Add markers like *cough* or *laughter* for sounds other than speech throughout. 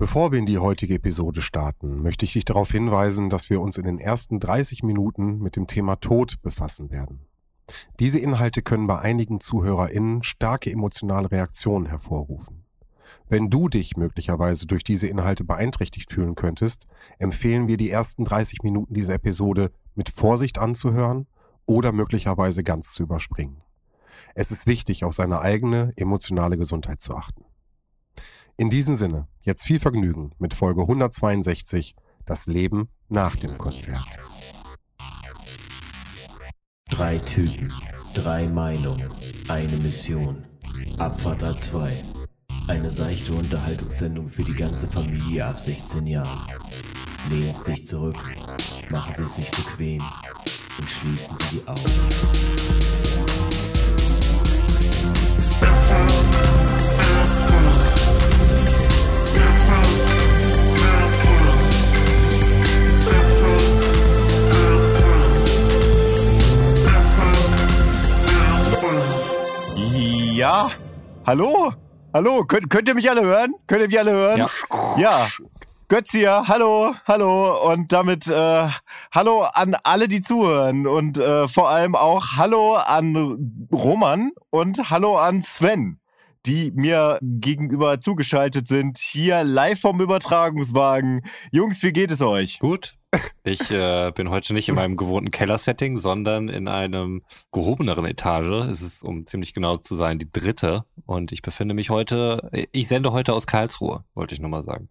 Bevor wir in die heutige Episode starten, möchte ich dich darauf hinweisen, dass wir uns in den ersten 30 Minuten mit dem Thema Tod befassen werden. Diese Inhalte können bei einigen ZuhörerInnen starke emotionale Reaktionen hervorrufen. Wenn du dich möglicherweise durch diese Inhalte beeinträchtigt fühlen könntest, empfehlen wir die ersten 30 Minuten dieser Episode mit Vorsicht anzuhören oder möglicherweise ganz zu überspringen. Es ist wichtig, auf seine eigene emotionale Gesundheit zu achten. In diesem Sinne, jetzt viel Vergnügen mit Folge 162, das Leben nach dem Konzert. Drei Typen, drei Meinungen, eine Mission. Abfahrt A2. Eine seichte Unterhaltungssendung für die ganze Familie ab 16 Jahren. Lehnen Sie sich zurück, machen Sie es sich bequem und schließen Sie die Augen. Ja, hallo? Hallo, könnt, könnt ihr mich alle hören? Könnt ihr mich alle hören? Ja. Ja. Götz hier, hallo, hallo und damit äh, hallo an alle, die zuhören und äh, vor allem auch hallo an Roman und hallo an Sven, die mir gegenüber zugeschaltet sind, hier live vom Übertragungswagen. Jungs, wie geht es euch? Gut. Ich äh, bin heute nicht in meinem gewohnten Kellersetting, sondern in einem gehobeneren Etage. Es ist, um ziemlich genau zu sein, die dritte. Und ich befinde mich heute, ich sende heute aus Karlsruhe, wollte ich nochmal sagen.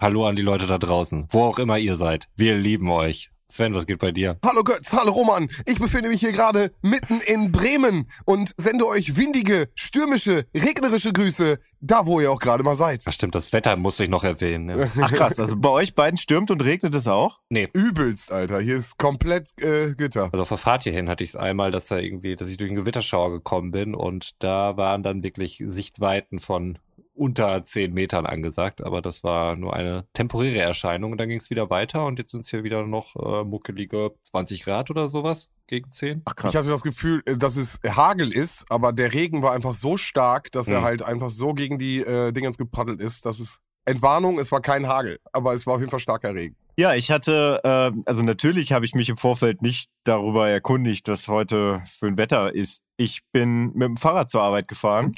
Hallo an die Leute da draußen, wo auch immer ihr seid. Wir lieben euch. Sven, was geht bei dir? Hallo Götz, hallo Roman. Ich befinde mich hier gerade mitten in Bremen und sende euch windige, stürmische, regnerische Grüße, da wo ihr auch gerade mal seid. Ach stimmt, das Wetter musste ich noch erwähnen. Ja. *laughs* Ach krass, also bei euch beiden stürmt und regnet es auch? Nee. Übelst, Alter. Hier ist komplett äh, Gitter. Also auf der Fahrt hierhin hatte ich es einmal, dass da irgendwie, dass ich durch einen Gewitterschauer gekommen bin und da waren dann wirklich Sichtweiten von unter 10 Metern angesagt, aber das war nur eine temporäre Erscheinung und dann ging es wieder weiter und jetzt sind es hier wieder noch äh, muckelige 20 Grad oder sowas gegen 10. Ach krass. Ich hatte das Gefühl, äh, dass es Hagel ist, aber der Regen war einfach so stark, dass er Hm. halt einfach so gegen die äh, Dingens gepaddelt ist, dass es Entwarnung, es war kein Hagel, aber es war auf jeden Fall starker Regen. Ja, ich hatte, äh, also natürlich habe ich mich im Vorfeld nicht darüber erkundigt, was heute für ein Wetter ist. Ich bin mit dem Fahrrad zur Arbeit gefahren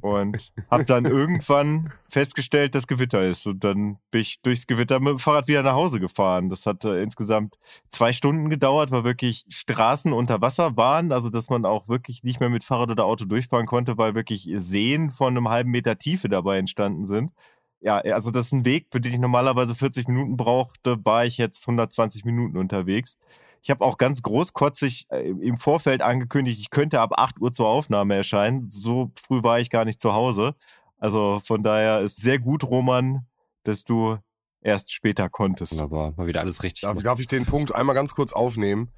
und habe dann irgendwann festgestellt, dass Gewitter ist. Und dann bin ich durchs Gewitter mit dem Fahrrad wieder nach Hause gefahren. Das hat äh, insgesamt zwei Stunden gedauert, weil wirklich Straßen unter Wasser waren. Also, dass man auch wirklich nicht mehr mit Fahrrad oder Auto durchfahren konnte, weil wirklich Seen von einem halben Meter Tiefe dabei entstanden sind. Ja, also das ist ein Weg, für den ich normalerweise 40 Minuten brauchte, war ich jetzt 120 Minuten unterwegs. Ich habe auch ganz großkotzig äh, im Vorfeld angekündigt, ich könnte ab 8 Uhr zur Aufnahme erscheinen. So früh war ich gar nicht zu Hause. Also von daher ist sehr gut, Roman, dass du erst später konntest. Wunderbar, mal wieder alles richtig. Darf, gemacht. darf ich den Punkt einmal ganz kurz aufnehmen?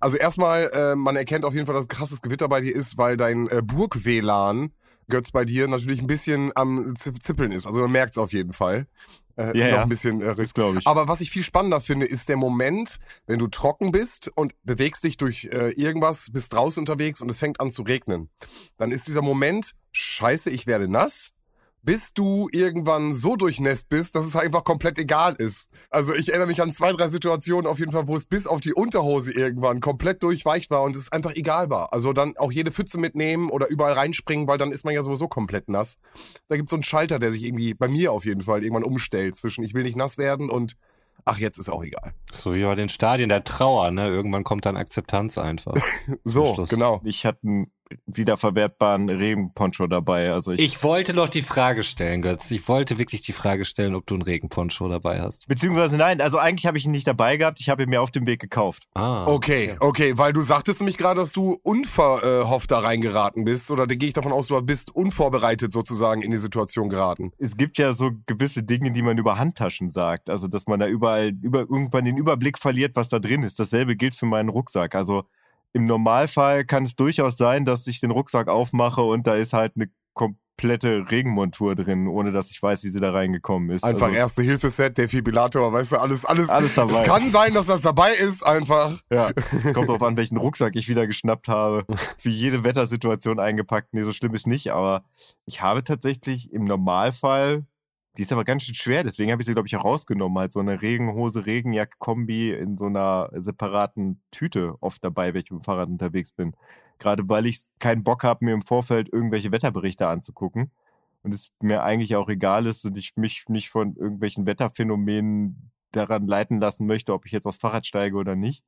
Also erstmal, äh, man erkennt auf jeden Fall, dass krasses Gewitter bei dir ist, weil dein äh, Burg-WLAN, Götz, bei dir natürlich ein bisschen am Zippeln ist. Also man merkt es auf jeden Fall. Äh, Ja, noch ja. ein bisschen äh, glaube ich. Aber was ich viel spannender finde, ist der Moment, wenn du trocken bist und bewegst dich durch äh, irgendwas, bist draußen unterwegs und es fängt an zu regnen. Dann ist dieser Moment, scheiße, ich werde nass, bis du irgendwann so durchnässt bist, dass es einfach komplett egal ist. Also ich erinnere mich an zwei, drei Situationen auf jeden Fall, wo es bis auf die Unterhose irgendwann komplett durchweicht war und es einfach egal war. Also dann auch jede Pfütze mitnehmen oder überall reinspringen, weil dann ist man ja sowieso komplett nass. Da gibt es so einen Schalter, der sich irgendwie bei mir auf jeden Fall irgendwann umstellt zwischen ich will nicht nass werden und ach, jetzt ist auch egal. So wie bei den Stadien der Trauer, ne? Irgendwann kommt dann Akzeptanz einfach. *laughs* So, genau. Ich hatte einen wiederverwertbaren Regenponcho dabei. Also ich, Ich wollte noch die Frage stellen, Götz. Ich wollte wirklich die Frage stellen, ob du einen Regenponcho dabei hast. beziehungsweise nein, also eigentlich habe ich ihn nicht dabei gehabt. Ich habe ihn mir auf dem Weg gekauft. Ah. Okay, okay, weil du sagtest nämlich gerade, dass du unverhofft da reingeraten bist, oder da gehe ich davon aus, du bist unvorbereitet sozusagen in die Situation geraten. es gibt ja so gewisse Dinge, die man über Handtaschen sagt. Also, dass man da überall über, irgendwann den Überblick verliert, was da drin ist. Dasselbe gilt für meinen Rucksack. Also, im Normalfall kann es durchaus sein, dass ich den Rucksack aufmache und da ist halt eine komplette Regenmontur drin, ohne dass ich weiß, wie sie da reingekommen ist. Einfach also, Erste-Hilfe-Set, Defibrillator, weißt du, alles, alles. Alles dabei. Es kann sein, dass das dabei ist, einfach. Ja, es *laughs* kommt drauf an, welchen Rucksack ich wieder geschnappt habe. Für jede Wettersituation eingepackt. Nee, so schlimm ist nicht, aber ich habe tatsächlich im Normalfall Die ist aber ganz schön schwer, deswegen habe ich sie, glaube ich, auch rausgenommen. Halt so eine Regenhose, Regenjack-Kombi in so einer separaten Tüte oft dabei, wenn ich mit dem Fahrrad unterwegs bin. Gerade weil ich keinen Bock habe, mir im Vorfeld irgendwelche Wetterberichte anzugucken. Und es mir eigentlich auch egal ist und ich mich nicht von irgendwelchen Wetterphänomenen daran leiten lassen möchte, ob ich jetzt aufs Fahrrad steige oder nicht.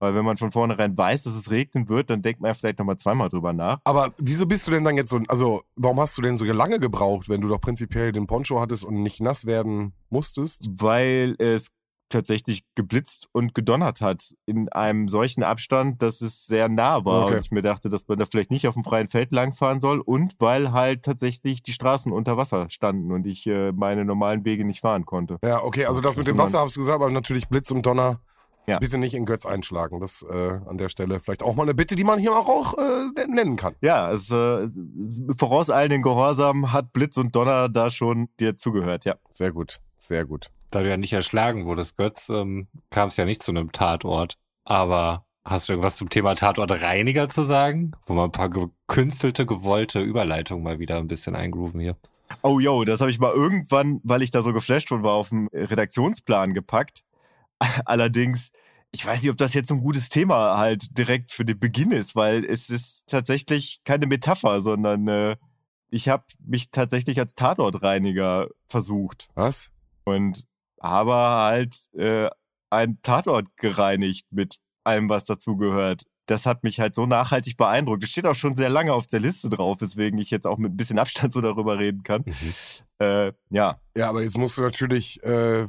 Weil wenn man von vornherein weiß, dass es regnen wird, dann denkt man ja vielleicht nochmal zweimal drüber nach. Aber wieso bist du denn dann jetzt so, also warum hast du denn so lange gebraucht, wenn du doch prinzipiell den Poncho hattest und nicht nass werden musstest? Weil es tatsächlich geblitzt und gedonnert hat in einem solchen Abstand, dass es sehr nah war. Okay. Und ich mir dachte, dass man da vielleicht nicht auf dem freien Feld langfahren soll und weil halt tatsächlich die Straßen unter Wasser standen und ich äh, meine normalen Wege nicht fahren konnte. Ja, okay, also das mit dem Wasser hast du gesagt, aber natürlich Blitz und Donner. Ja. Bitte nicht in Götz einschlagen. Das äh, an der Stelle vielleicht auch mal eine Bitte, die man hier auch äh, nennen kann. Ja, es, äh, vorauseilenden Gehorsam hat Blitz und Donner da schon dir zugehört, ja. Sehr gut, sehr gut. Da du ja nicht erschlagen wurdest, Götz, ähm, kam es ja nicht zu einem Tatort. Aber hast du irgendwas zum Thema Tatortreiniger zu sagen? Wo wir ein paar gekünstelte, gewollte Überleitungen mal wieder ein bisschen eingrooven hier. Oh yo, das habe ich mal irgendwann, weil ich da so geflasht von war, auf den Redaktionsplan gepackt. *laughs* Allerdings, ich weiß nicht, ob das jetzt so ein gutes Thema halt direkt für den Beginn ist, weil es ist tatsächlich keine Metapher, sondern äh, ich habe mich tatsächlich als Tatortreiniger versucht Was? und habe halt äh, einen Tatort gereinigt mit allem, was dazugehört. Das hat mich halt so nachhaltig beeindruckt. Es steht auch schon sehr lange auf der Liste drauf, weswegen ich jetzt auch mit ein bisschen Abstand so darüber reden kann. Äh, ja, Ja, aber jetzt musst du natürlich, äh, äh,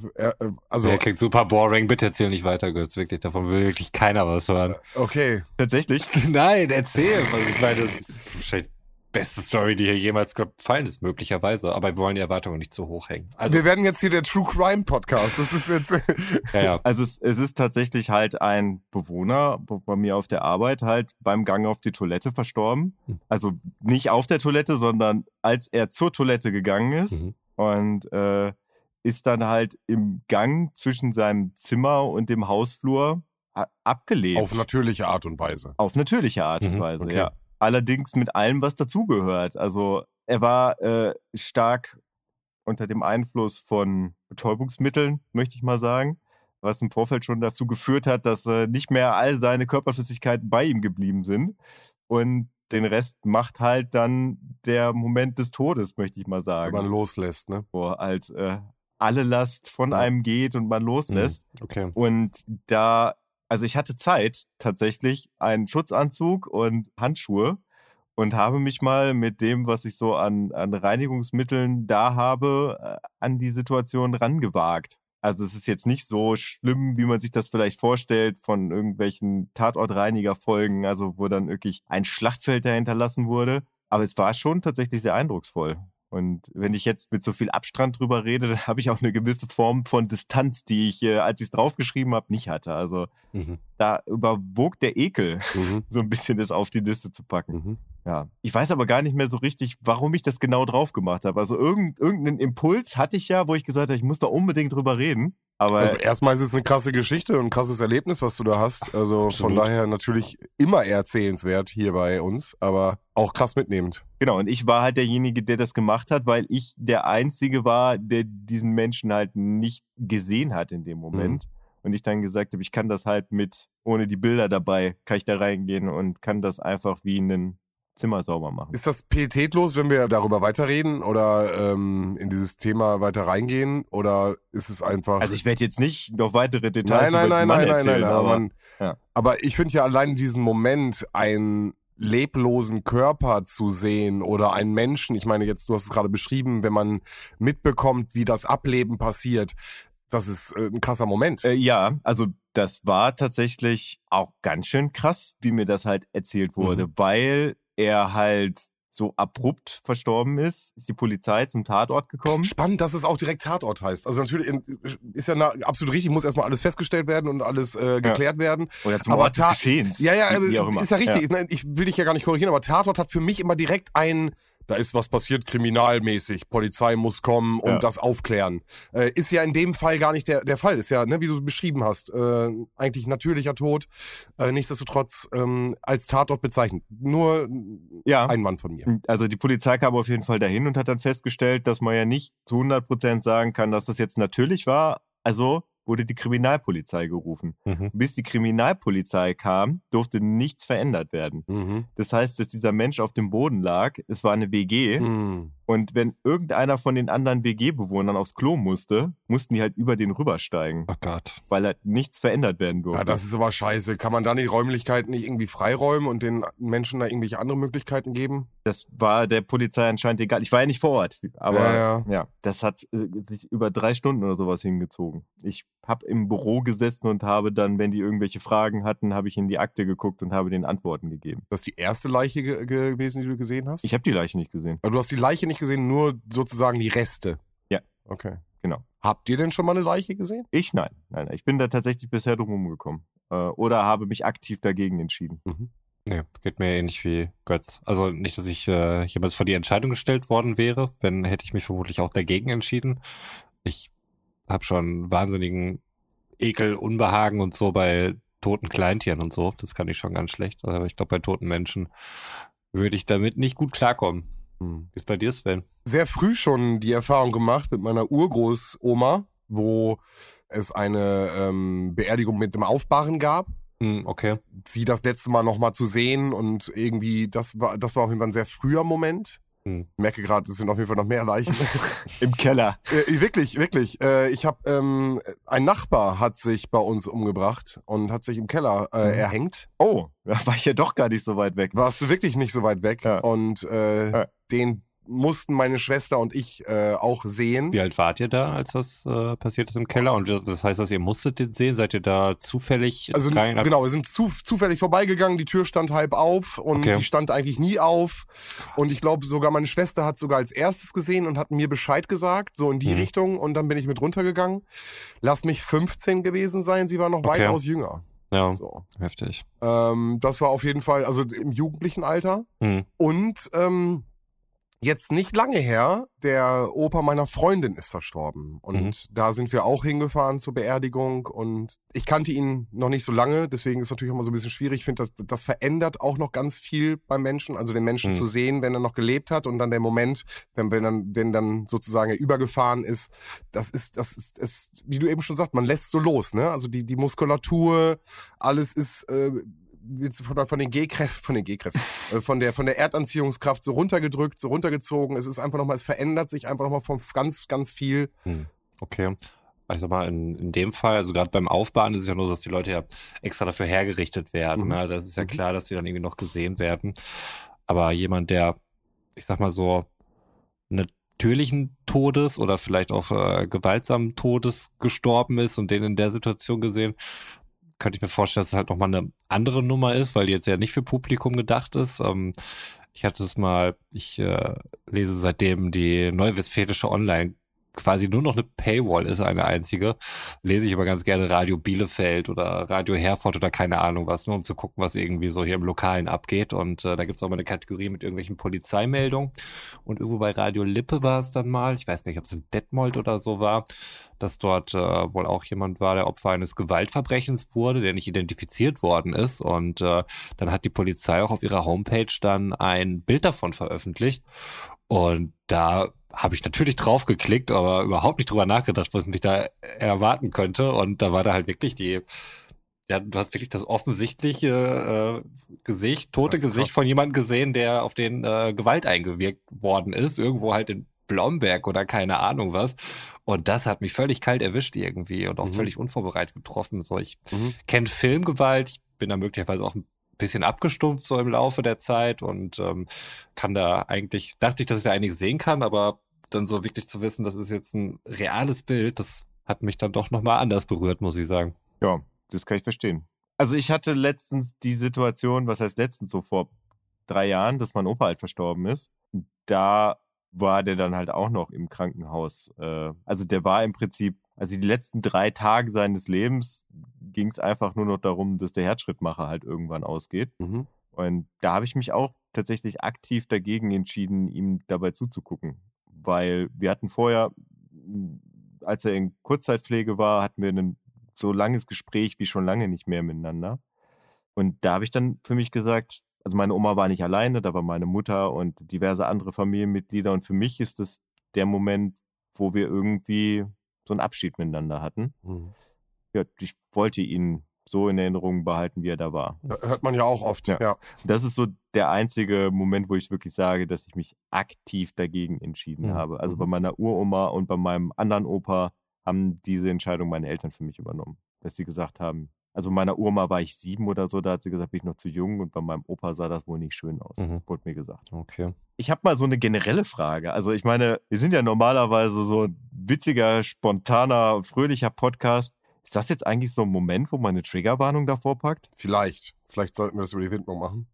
also, Der klingt super boring. Bitte erzähl nicht weiter, Götz. Wirklich, davon will wirklich keiner was hören. okay. tatsächlich. *laughs* Nein, erzähl. Ich meine, das ist wahrscheinlich beste Story, die hier jemals gefallen ist, möglicherweise. Aber wir wollen die Erwartungen nicht zu hoch hängen. Also, Wir werden jetzt hier der True Crime Podcast. Das ist jetzt. *laughs* ja, ja. Also es, es ist tatsächlich halt ein Bewohner bei mir auf der Arbeit halt beim Gang auf die Toilette verstorben. Hm. Also nicht auf der Toilette, sondern als er zur Toilette gegangen ist Mhm. und äh, ist dann halt im Gang zwischen seinem Zimmer und dem Hausflur a- abgelebt. auf natürliche Art und Weise. Auf natürliche Art und Mhm, Weise, okay. ja. Allerdings mit allem, was dazugehört. Also er war äh, stark unter dem Einfluss von Betäubungsmitteln, möchte ich mal sagen, was im Vorfeld schon dazu geführt hat, dass äh, nicht mehr all seine Körperflüssigkeiten bei ihm geblieben sind. Und den Rest macht halt dann der Moment des Todes, möchte ich mal Wenn sagen. man loslässt, ne? wo halt äh, alle Last von Ja. einem geht und man loslässt. Okay. Und da, also ich hatte Zeit tatsächlich, einen Schutzanzug und Handschuhe und habe mich mal mit dem, was ich so an, an Reinigungsmitteln da habe, äh, an die Situation rangewagt. Also es ist jetzt nicht so schlimm, wie man sich das vielleicht vorstellt von irgendwelchen Tatortreiniger-Folgen, also wo dann wirklich ein Schlachtfeld dahinter lassen wurde. Aber es war schon tatsächlich sehr eindrucksvoll. Und wenn ich jetzt mit so viel Abstand drüber rede, *laughs* dann habe ich auch eine gewisse Form von Distanz, die ich, äh, als ich es draufgeschrieben habe, nicht hatte. Also Mhm. da überwog der Ekel, Mhm. *laughs* so ein bisschen das auf die Liste zu packen. Mhm. Ja. Ich weiß aber gar nicht mehr so richtig, warum ich das genau drauf gemacht habe. Also irgend, irgendeinen Impuls hatte ich ja, wo ich gesagt habe, ich muss da unbedingt drüber reden. Aber Also erstmal ist es eine krasse Geschichte und ein krasses Erlebnis, was du da hast. Also von Absolut. daher natürlich immer erzählenswert hier bei uns, aber auch krass mitnehmend. Genau, und ich war halt derjenige, der das gemacht hat, weil ich der Einzige war, der diesen Menschen halt nicht gesehen hat in dem Moment. Und ich dann gesagt habe, ich kann das halt mit, ohne die Bilder dabei, kann ich da reingehen und kann das einfach wie in ein Zimmer sauber machen. Ist das pietätlos, wenn wir darüber weiterreden oder ähm, in dieses Thema weiter reingehen? Oder ist es einfach. Also ich werde jetzt nicht noch weitere Details nein, nein, nein, nein, Mann nein, nein, erzählen, aber, man, ja. aber ich finde ja allein diesen Moment, einen leblosen Körper zu sehen oder einen Menschen, ich meine jetzt, du hast es gerade beschrieben, wenn man mitbekommt, wie das Ableben passiert, das ist äh, ein krasser Moment. Äh, ja, also das war tatsächlich auch ganz schön krass, wie mir das halt erzählt wurde, Mhm. weil er halt so abrupt verstorben ist, ist die Polizei zum Tatort gekommen. Spannend, dass es auch direkt Tatort heißt. Also natürlich in, ist ja na, absolut richtig, muss erstmal alles festgestellt werden und alles äh, geklärt werden. Oder zum Aber Ort des Geschehens. Ja, ja, immer. ist ja richtig. Nein, Ich will dich ja gar nicht korrigieren, aber Tatort hat für mich immer direkt einen, da ist was passiert kriminalmäßig, Polizei muss kommen und Ja. das aufklären. Äh, ist ja in dem Fall gar nicht der, der Fall. Ist ja, ne, wie du beschrieben hast, äh, eigentlich natürlicher Tod, äh, nichtsdestotrotz ähm, als Tatort bezeichnet. Nur Ja. ein Mann von mir. Also die Polizei kam auf jeden Fall dahin und hat dann festgestellt, dass man ja nicht zu 100% sagen kann, dass das jetzt natürlich war. Also wurde die Kriminalpolizei gerufen. Mhm. Bis die Kriminalpolizei kam, durfte nichts verändert werden. Mhm. Das heißt, dass dieser Mensch auf dem Boden lag, es war eine WG Mhm. Und wenn irgendeiner von den anderen WG-Bewohnern aufs Klo musste, mussten die halt über den rübersteigen, Oh Gott. weil halt nichts verändert werden durfte. Ja, das ist aber scheiße. Kann man da die Räumlichkeiten nicht irgendwie freiräumen und den Menschen da irgendwelche andere Möglichkeiten geben? Das war der Polizei anscheinend egal. Ich war ja nicht vor Ort, aber Ja, ja, das hat äh, sich über drei Stunden oder sowas hingezogen. Ich habe im Büro gesessen und habe dann, wenn die irgendwelche Fragen hatten, habe ich in die Akte geguckt und habe denen Antworten gegeben. Das ist die erste Leiche ge gewesen, die du gesehen hast? Ich habe die Leiche nicht gesehen. Also du hast die Leiche nicht gesehen, nur sozusagen die Reste. Ja. Okay. Genau. Habt ihr denn schon mal eine Leiche gesehen? Ich nein, nein, nein. ich bin da tatsächlich bisher drum gekommen äh, oder habe mich aktiv dagegen entschieden. Nee, geht mir ähnlich wie Götz. Also nicht, dass ich äh, jemals vor die Entscheidung gestellt worden wäre, wenn hätte ich mich vermutlich auch dagegen entschieden. Ich habe schon wahnsinnigen Ekel, Unbehagen und so bei toten Kleintieren und so. Das kann ich schon ganz schlecht. Aber ich glaube, bei toten Menschen würde ich damit nicht gut klarkommen. Hm. Wie ist bei dir, Sven? Sehr früh schon die Erfahrung gemacht mit meiner Urgroßoma, wo es eine ähm, Beerdigung mit dem Aufbahren gab. Hm, okay. Sie das letzte Mal nochmal zu sehen und irgendwie, das war, das war auf jeden Fall ein sehr früher Moment. Hm. Ich merke gerade, es sind auf jeden Fall noch mehr Leichen. *laughs* Im Keller. Äh, wirklich, wirklich. Äh, ich habe ähm, ein Nachbar hat sich bei uns umgebracht und hat sich im Keller äh, Mhm. erhängt. Oh, *laughs* da war ich ja doch gar nicht so weit weg. Warst du wirklich nicht so weit weg Ja. und äh, Ja. den mussten meine Schwester und ich äh, auch sehen. Wie alt wart ihr da, als das äh, passiert ist im Keller? Und das heißt, dass ihr musstet den sehen? Seid ihr da zufällig Also rein? genau, wir sind zu, zufällig vorbeigegangen, die Tür stand halb auf und Okay. die stand eigentlich nie auf. Und ich glaube sogar meine Schwester hat sogar als erstes gesehen und hat mir Bescheid gesagt, so in die Mhm. Richtung. Und dann bin ich mit runtergegangen. Lass mich 15 gewesen sein, sie war noch Okay. weitaus jünger. Ja, So. heftig. Ähm, das war auf jeden Fall, also im jugendlichen Alter. Hm. Und ähm, jetzt nicht lange her, der Opa meiner Freundin ist verstorben. Und Mhm. da sind wir auch hingefahren zur Beerdigung. Und ich kannte ihn noch nicht so lange, deswegen ist natürlich immer so ein bisschen schwierig. Ich finde, das, das verändert auch noch ganz viel beim Menschen. Also den Menschen Mhm. zu sehen, wenn er noch gelebt hat und dann der Moment, wenn, wenn, dann, wenn dann sozusagen er übergefahren ist, das ist, das ist, ist, wie du eben schon sagst, man lässt so los, ne? Also die, die Muskulatur, alles ist äh, von, von den G-Kräften, von den G-Kräften, äh, von der, von der Erdanziehungskraft so runtergedrückt, so runtergezogen. Es ist einfach nochmal, es verändert sich einfach nochmal von ganz, ganz viel. Okay. Ich sag mal, in, in dem Fall, also gerade beim Aufbauen ist es ja nur so, dass die Leute ja extra dafür hergerichtet werden. Mhm. Ne? Das ist ja Mhm. klar, dass die dann irgendwie noch gesehen werden. Aber jemand, der, ich sag mal so, natürlichen Todes oder vielleicht auch äh, gewaltsamen Todes gestorben ist und den in der Situation gesehen, könnte ich mir vorstellen, dass es halt nochmal eine andere Nummer ist, weil die jetzt ja nicht für Publikum gedacht ist. Ähm, ich hatte es mal, ich äh, lese seitdem die Neuwestfälische Online quasi nur noch eine Paywall ist, eine einzige. Lese ich aber ganz gerne Radio Bielefeld oder Radio Herford oder keine Ahnung was, nur um zu gucken, was irgendwie so hier im Lokalen abgeht. Und äh, da gibt's auch mal eine Kategorie mit irgendwelchen Polizeimeldungen. Und irgendwo bei Radio Lippe war es dann mal, ich weiß nicht, ob es in Detmold oder so war, dass dort äh, wohl auch jemand war, der Opfer eines Gewaltverbrechens wurde, der nicht identifiziert worden ist. Und äh, dann hat die Polizei auch auf ihrer Homepage dann ein Bild davon veröffentlicht. Und da habe ich natürlich drauf geklickt, aber überhaupt nicht drüber nachgedacht, was mich da erwarten könnte. Und da war da halt wirklich die, ja, du hast wirklich das offensichtliche äh, Gesicht, tote Gesicht krass. von jemandem gesehen, der auf den äh, Gewalt eingewirkt worden ist, irgendwo halt in Blomberg oder keine Ahnung was. Und das hat mich völlig kalt erwischt irgendwie und auch Mhm. völlig unvorbereitet getroffen. So, ich Mhm. kenne Filmgewalt, ich bin da möglicherweise auch ein bisschen abgestumpft so im Laufe der Zeit und ähm, kann da eigentlich, dachte ich, dass ich da einiges sehen kann, aber dann so wirklich zu wissen, das ist jetzt ein reales Bild, das hat mich dann doch nochmal anders berührt, muss ich sagen. Ja, das kann ich verstehen. Also ich hatte letztens die Situation, was heißt letztens, so vor drei Jahren, dass mein Opa halt verstorben ist. Da war der dann halt auch noch im Krankenhaus. Äh, Also der war im Prinzip, also die letzten drei Tage seines Lebens ging es einfach nur noch darum, dass der Herzschrittmacher halt irgendwann ausgeht. Mhm. Und da habe ich mich auch tatsächlich aktiv dagegen entschieden, ihm dabei zuzugucken. Weil wir hatten vorher, als er in Kurzzeitpflege war, hatten wir ein so langes Gespräch wie schon lange nicht mehr miteinander. Und da habe ich dann für mich gesagt, also meine Oma war nicht alleine, da war meine Mutter und diverse andere Familienmitglieder. Und für mich ist das der Moment, wo wir irgendwie so einen Abschied miteinander hatten. Mhm. Ja, ich wollte ihn so in Erinnerung behalten, wie er da war. Hört man ja auch oft, ja. ja. Das ist so der einzige Moment, wo ich wirklich sage, dass ich mich aktiv dagegen entschieden mhm. habe. Also bei mhm. meiner Uroma und bei meinem anderen Opa haben diese Entscheidung meine Eltern für mich übernommen. Dass sie gesagt haben, also meiner Uroma war ich sieben oder so, da hat sie gesagt, bin ich noch zu jung und bei meinem Opa sah das wohl nicht schön aus, mhm. wurde mir gesagt. Okay. Ich habe mal so eine generelle Frage. Also ich meine, wir sind ja normalerweise so ein witziger, spontaner, fröhlicher Podcast. Ist das jetzt eigentlich so ein Moment, wo man eine Triggerwarnung davor packt? Vielleicht. Vielleicht sollten wir das über die Widmung machen.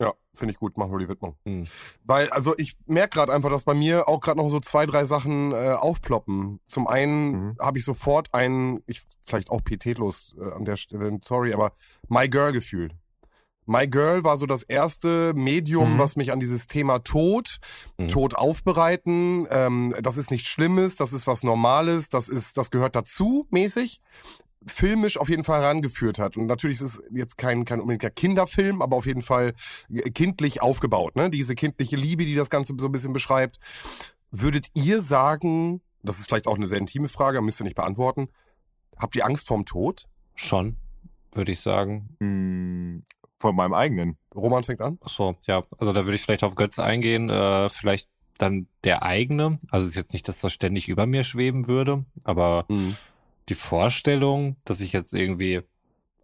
Ja. Finde ich gut, machen wir die Widmung. Mhm. Weil, also ich merke gerade einfach, dass bei mir auch gerade noch so zwei, drei Sachen äh, aufploppen. Zum einen mhm. habe ich sofort ein, ich vielleicht auch pietätlos äh, an der Stelle, sorry, aber My Girl-Gefühl. My Girl war so das erste Medium, mhm. was mich an dieses Thema Tod, mhm. Tod aufbereiten, ähm, das ist nichts Schlimmes, das ist was Normales, das ist, das gehört dazu, mäßig filmisch auf jeden Fall herangeführt hat. Und natürlich ist es jetzt kein, kein unbedingter Kinderfilm, aber auf jeden Fall kindlich aufgebaut. Ne? Diese kindliche Liebe, die das Ganze so ein bisschen beschreibt. Würdet ihr sagen, das ist vielleicht auch eine sehr intime Frage, müsst ihr nicht beantworten, habt ihr Angst vorm Tod? Schon, würde ich sagen. Hm, vor meinem eigenen. Roman fängt an. Ach so, ja. Also da würde ich vielleicht auf Götz eingehen. Äh, vielleicht dann der eigene. Also es ist jetzt nicht, dass das ständig über mir schweben würde, aber mhm die Vorstellung, dass ich jetzt irgendwie,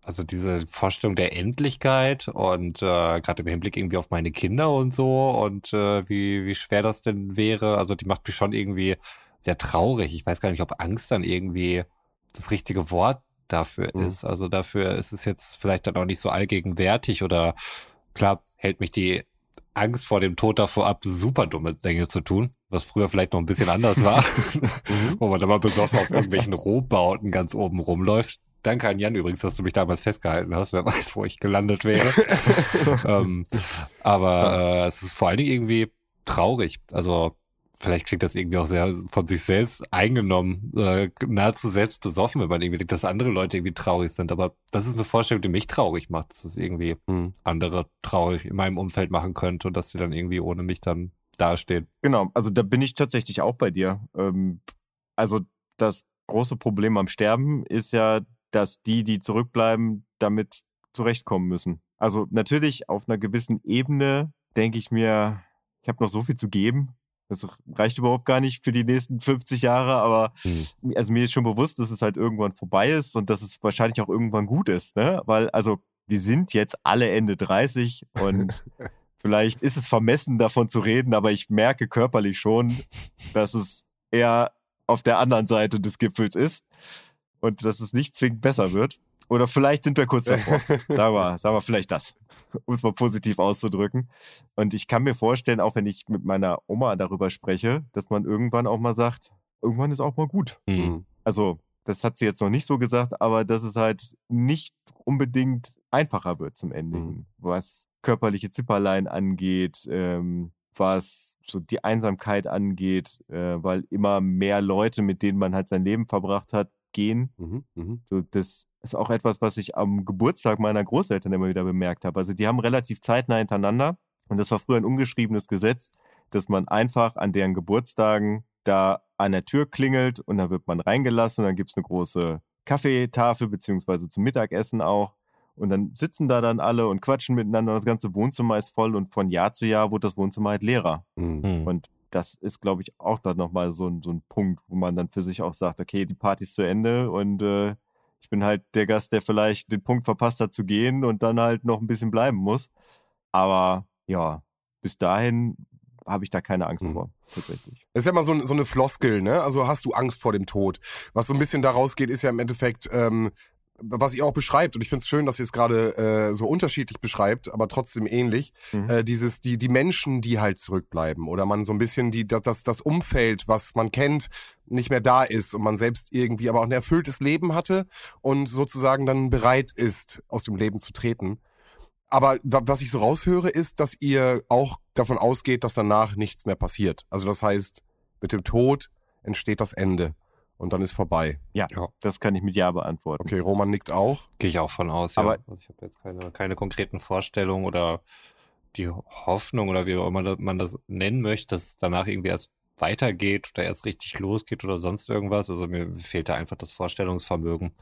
also diese Vorstellung der Endlichkeit und äh, gerade im Hinblick irgendwie auf meine Kinder und so und äh, wie, wie schwer das denn wäre, also die macht mich schon irgendwie sehr traurig. Ich weiß gar nicht, ob Angst dann irgendwie das richtige Wort dafür mhm. ist. Also dafür ist es jetzt vielleicht dann auch nicht so allgegenwärtig oder klar hält mich die Angst vor dem Tod davor ab, super dumme Dinge zu tun, was früher vielleicht noch ein bisschen anders war, *laughs* mhm. wo man mal besoffen auf irgendwelchen Rohbauten ganz oben rumläuft. Danke an Jan übrigens, dass du mich damals festgehalten hast. Wer weiß, wo ich gelandet wäre. *laughs* ähm, aber äh, es ist vor allen Dingen irgendwie traurig. Also vielleicht klingt das irgendwie auch sehr von sich selbst eingenommen, äh, nahezu selbst besoffen, wenn man irgendwie denkt, dass andere Leute irgendwie traurig sind. Aber das ist eine Vorstellung, die mich traurig macht, dass es irgendwie mhm. andere traurig in meinem Umfeld machen könnte und dass sie dann irgendwie ohne mich dann dastehen. Genau, also da bin ich tatsächlich auch bei dir. Ähm, also das große Problem am Sterben ist ja, dass die, die zurückbleiben, damit zurechtkommen müssen. Also natürlich auf einer gewissen Ebene denke ich mir, ich habe noch so viel zu geben das reicht überhaupt gar nicht für die nächsten 50 Jahre, aber mhm. also mir ist schon bewusst, dass es halt irgendwann vorbei ist und dass es wahrscheinlich auch irgendwann gut ist, ne? Weil, also, wir sind jetzt alle Ende 30 und *laughs* vielleicht ist es vermessen, davon zu reden, aber ich merke körperlich schon, dass es eher auf der anderen Seite des Gipfels ist und dass es nicht zwingend besser wird. Oder vielleicht sind wir kurz *laughs* davor. sagen wir, sagen wir vielleicht das, um es mal positiv auszudrücken. Und ich kann mir vorstellen, auch wenn ich mit meiner Oma darüber spreche, dass man irgendwann auch mal sagt, irgendwann ist auch mal gut. Mhm. Also, das hat sie jetzt noch nicht so gesagt, aber dass es halt nicht unbedingt einfacher wird zum Ende mhm. hin, was körperliche Zipperlein angeht, ähm, was so die Einsamkeit angeht, äh, weil immer mehr Leute, mit denen man halt sein Leben verbracht hat, gehen. Mhm, mh. so, das ist auch etwas, was ich am Geburtstag meiner Großeltern immer wieder bemerkt habe. Also die haben relativ zeitnah hintereinander und das war früher ein ungeschriebenes Gesetz, dass man einfach an deren Geburtstagen da an der Tür klingelt und dann wird man reingelassen und dann gibt es eine große Kaffeetafel beziehungsweise zum Mittagessen auch. Und dann sitzen da dann alle und quatschen miteinander. Das ganze Wohnzimmer ist voll und von Jahr zu Jahr wurde das Wohnzimmer halt leerer. Mhm. Und das ist, glaube ich, auch dann nochmal so, so ein Punkt, wo man dann für sich auch sagt, okay, die Party ist zu Ende und äh, ich bin halt der Gast, der vielleicht den Punkt verpasst hat zu gehen und dann halt noch ein bisschen bleiben muss. Aber ja, bis dahin habe ich da keine Angst mhm. vor, tatsächlich. Das ist ja mal so, so, eine Floskel, ne? Also hast du Angst vor dem Tod? Was so ein bisschen daraus geht, ist ja im Endeffekt, ähm, was ihr auch beschreibt, und ich finde es schön, dass ihr es gerade äh, so unterschiedlich beschreibt, aber trotzdem ähnlich, mhm. äh, dieses, die, die Menschen, die halt zurückbleiben oder man so ein bisschen die, das, das Umfeld, was man kennt, nicht mehr da ist und man selbst irgendwie aber auch ein erfülltes Leben hatte und sozusagen dann bereit ist, aus dem Leben zu treten. Aber was ich so raushöre, ist, dass ihr auch davon ausgeht, dass danach nichts mehr passiert. Also das heißt, mit dem Tod entsteht das Ende und dann ist vorbei. Ja, ja. das kann ich mit Ja beantworten. Okay, Roman nickt auch. Gehe ich auch von aus, Aber ja. Also ich habe jetzt keine, keine konkreten Vorstellungen oder die Hoffnung oder wie auch immer man das nennen möchte, dass es danach irgendwie erst weitergeht oder erst richtig losgeht oder sonst irgendwas. Also mir fehlt da einfach das Vorstellungsvermögen,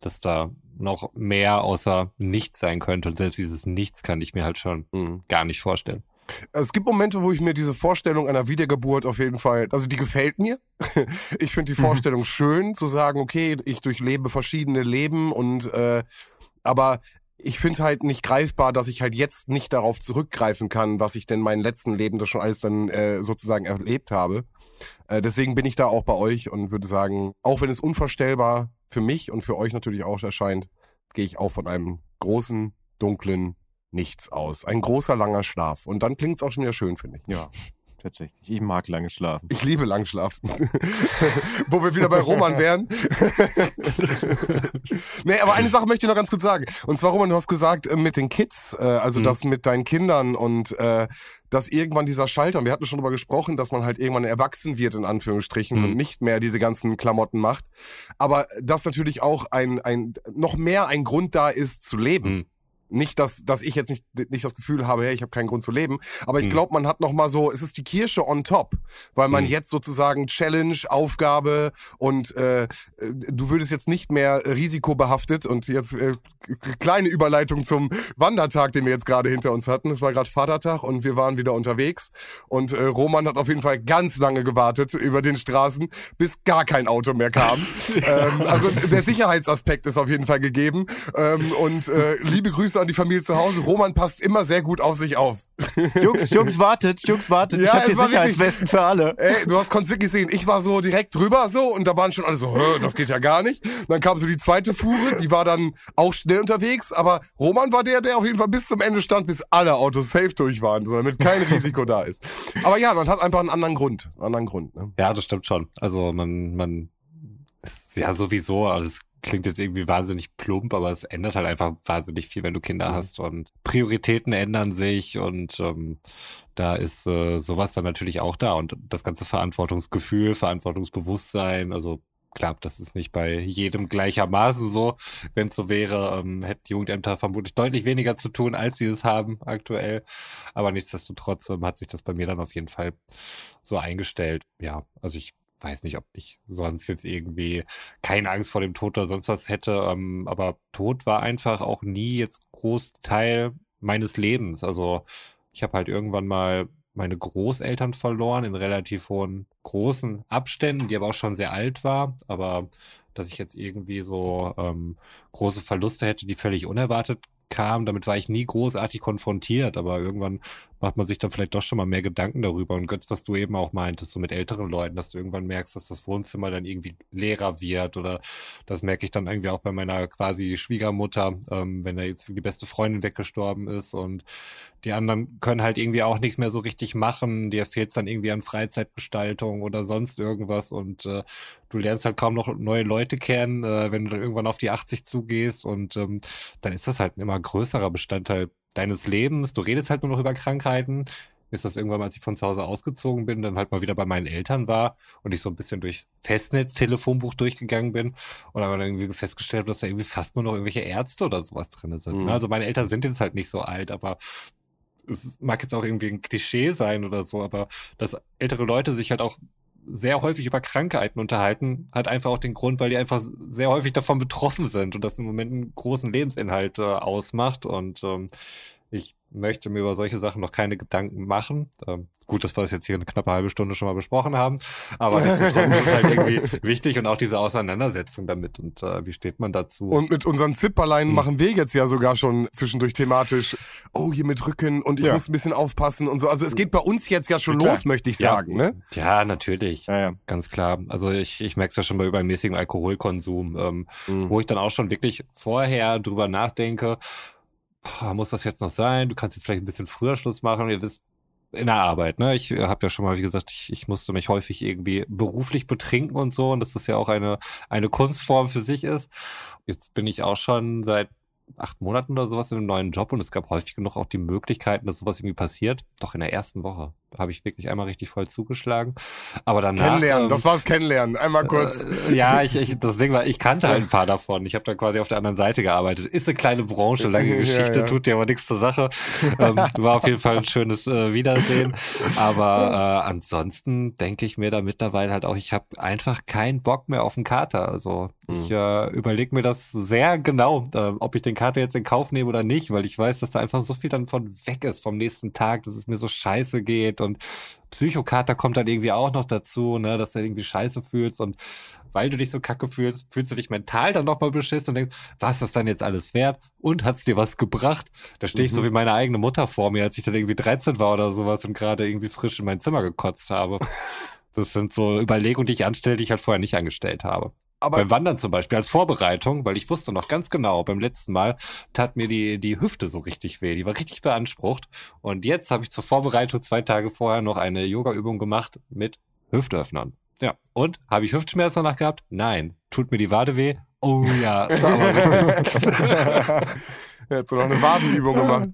dass da noch mehr außer nichts sein könnte. Und selbst dieses Nichts kann ich mir halt schon mhm. gar nicht vorstellen. Es gibt Momente, wo ich mir diese Vorstellung einer Wiedergeburt auf jeden Fall, also die gefällt mir. *laughs* Ich finde die mhm. Vorstellung schön, zu sagen, okay, ich durchlebe verschiedene Leben und äh, aber ich finde halt nicht greifbar, dass ich halt jetzt nicht darauf zurückgreifen kann, was ich denn meinen letzten Leben das schon alles dann äh, sozusagen erlebt habe. Äh, deswegen bin ich da auch bei euch und würde sagen, auch wenn es unvorstellbar für mich und für euch natürlich auch erscheint, gehe ich auch von einem großen, dunklen Nichts aus. Ein großer, langer Schlaf. Und dann klingt es auch schon wieder schön, finde ich. Ja tatsächlich. Ich mag lange schlafen. Ich liebe lang schlafen. *laughs* Wo wir wieder bei Roman wären. *laughs* nee, aber eine Sache möchte ich noch ganz kurz sagen. Und zwar, Roman, du hast gesagt, äh, mit den Kids, äh, also mhm. das mit deinen Kindern und äh, dass irgendwann dieser Schalter, wir hatten schon darüber gesprochen, dass man halt irgendwann erwachsen wird, in Anführungsstrichen, mhm. und nicht mehr diese ganzen Klamotten macht. Aber dass natürlich auch ein, ein noch mehr ein Grund da ist zu leben. Mhm. Nicht, dass, dass ich jetzt nicht, nicht das Gefühl habe, hey, ich habe keinen Grund zu leben. Aber ich mhm. glaube, man hat noch mal so, es ist die Kirsche on top, weil man mhm. jetzt sozusagen Challenge, Aufgabe und äh, du würdest jetzt nicht mehr risikobehaftet und jetzt äh, kleine Überleitung zum Wandertag, den wir jetzt gerade hinter uns hatten. Es war gerade Vatertag und wir waren wieder unterwegs und äh, Roman hat auf jeden Fall ganz lange gewartet über den Straßen, bis gar kein Auto mehr kam. *laughs* ähm, also der Sicherheitsaspekt ist auf jeden Fall gegeben ähm, und äh, liebe Grüße an die Familie zu Hause. Roman passt immer sehr gut auf sich auf. *laughs* Jungs, Jungs, wartet, Jungs, wartet. Ja, ich habe hier Sicherheitswesten für alle. Ey, du hast konntest wirklich sehen. Ich war so direkt drüber so und da waren schon alle so, das geht ja gar nicht. dann kam so die zweite Fuhre, die war dann auch schnell unterwegs, aber Roman war der, der auf jeden Fall bis zum Ende stand, bis alle Autos safe durch waren, so, damit kein Risiko da ist. Aber ja, man hat einfach einen anderen Grund, einen anderen Grund. Ne? Ja, das stimmt schon. Also man, man, ja sowieso, alles klingt jetzt irgendwie wahnsinnig plump, aber es ändert halt einfach wahnsinnig viel, wenn du Kinder mhm. hast und Prioritäten ändern sich und ähm, da ist äh, sowas dann natürlich auch da und das ganze Verantwortungsgefühl, Verantwortungsbewusstsein, also klar, das ist nicht bei jedem gleichermaßen so. Wenn es so wäre, ähm, hätten Jugendämter vermutlich deutlich weniger zu tun, als sie es haben aktuell. Aber nichtsdestotrotz ähm, hat sich das bei mir dann auf jeden Fall so eingestellt. Ja, also ich weiß nicht, ob ich sonst jetzt irgendwie keine Angst vor dem Tod oder sonst was hätte. Ähm, aber Tod war einfach auch nie jetzt Großteil meines Lebens. Also ich habe halt irgendwann mal meine Großeltern verloren in relativ hohen großen Abständen, die aber auch schon sehr alt war. Aber dass ich jetzt irgendwie so ähm, große Verluste hätte, die völlig unerwartet kam, damit war ich nie großartig konfrontiert, aber irgendwann macht man sich dann vielleicht doch schon mal mehr Gedanken darüber. Und Götz, was du eben auch meintest, so mit älteren Leuten, dass du irgendwann merkst, dass das Wohnzimmer dann irgendwie leerer wird oder das merke ich dann irgendwie auch bei meiner quasi Schwiegermutter, ähm, wenn da jetzt die beste Freundin weggestorben ist und die anderen können halt irgendwie auch nichts mehr so richtig machen. Dir fehlt dann irgendwie an Freizeitgestaltung oder sonst irgendwas und äh, du lernst halt kaum noch neue Leute kennen, äh, wenn du dann irgendwann auf die 80 zugehst und ähm, dann ist das halt ein immer größerer Bestandteil deines Lebens. Du redest halt nur noch über Krankheiten. Ist das irgendwann als ich von zu Hause ausgezogen bin, dann halt mal wieder bei meinen Eltern war und ich so ein bisschen durch Festnetz, Telefonbuch durchgegangen bin und dann irgendwie festgestellt habe, dass da irgendwie fast nur noch irgendwelche Ärzte oder sowas drin sind. Ne? Mhm. Also meine Eltern sind jetzt halt nicht so alt, aber es mag jetzt auch irgendwie ein Klischee sein oder so, aber dass ältere Leute sich halt auch sehr häufig über Krankheiten unterhalten, hat einfach auch den Grund, weil die einfach sehr häufig davon betroffen sind und das im Moment einen großen Lebensinhalt äh, ausmacht. Und ähm, ich möchte mir über solche Sachen noch keine Gedanken machen. Ähm, gut, dass wir das jetzt hier eine knappe halbe Stunde schon mal besprochen haben, aber es ist halt irgendwie *laughs* wichtig und auch diese Auseinandersetzung damit und äh, wie steht man dazu? Und mit unseren Zipperleinen hm. machen wir jetzt ja sogar schon zwischendurch thematisch, oh, hier mit Rücken und ich ja. muss ein bisschen aufpassen und so. Also es geht bei uns jetzt ja schon ja, los, möchte ich sagen, ja. ne? Ja, natürlich. Ja, ja. Ganz klar. Also ich, ich merke es ja schon bei übermäßigem Alkoholkonsum, ähm, mhm. wo ich dann auch schon wirklich vorher drüber nachdenke, muss das jetzt noch sein? Du kannst jetzt vielleicht ein bisschen früher Schluss machen. Ihr wisst, in der Arbeit, ne? Ich habe ja schon mal, wie gesagt, ich, ich musste mich häufig irgendwie beruflich betrinken und so, und dass das ja auch eine, eine Kunstform für sich ist. Jetzt bin ich auch schon seit acht Monaten oder sowas in einem neuen Job und es gab häufig genug auch die Möglichkeiten, dass sowas irgendwie passiert. Doch in der ersten Woche habe ich wirklich einmal richtig voll zugeschlagen. Aber danach. Kennenlernen, ähm, das war's Kennenlernen. Einmal kurz. Äh, ja, ich, ich, das Ding war, ich kannte halt ein paar davon. Ich habe da quasi auf der anderen Seite gearbeitet. Ist eine kleine Branche, lange *laughs* Geschichte, ja. tut dir aber nichts zur Sache. Ähm, war auf jeden Fall ein schönes äh, Wiedersehen. Aber äh, ansonsten denke ich mir da mittlerweile halt auch, ich habe einfach keinen Bock mehr auf einen Kater. Also ich äh, überlege mir das sehr genau, äh, ob ich den Kater jetzt in Kauf nehme oder nicht, weil ich weiß, dass da einfach so viel dann von weg ist vom nächsten Tag, dass es mir so scheiße geht und Psychokater kommt dann irgendwie auch noch dazu, ne, dass du irgendwie scheiße fühlst und weil du dich so kacke fühlst, fühlst du dich mental dann nochmal beschissen und denkst, was ist das dann jetzt alles wert? Und hat's dir was gebracht? Da stehe ich so wie meine eigene Mutter vor mir, als ich dann irgendwie 13 war oder sowas und gerade irgendwie frisch in mein Zimmer gekotzt habe. *laughs* Das sind so Überlegungen, die ich anstelle, die ich halt vorher nicht angestellt habe. Aber beim Wandern zum Beispiel als Vorbereitung, weil ich wusste noch ganz genau, beim letzten Mal tat mir die, die Hüfte so richtig weh. Die war richtig beansprucht. Und jetzt habe ich zur Vorbereitung zwei Tage vorher noch eine Yoga-Übung gemacht mit Hüftöffnern. Ja. Und habe ich Hüftschmerzen danach gehabt? Nein. Tut mir die Wade weh? Oh ja. Aber richtig. *laughs* so noch eine Wadenübung *laughs* gemacht.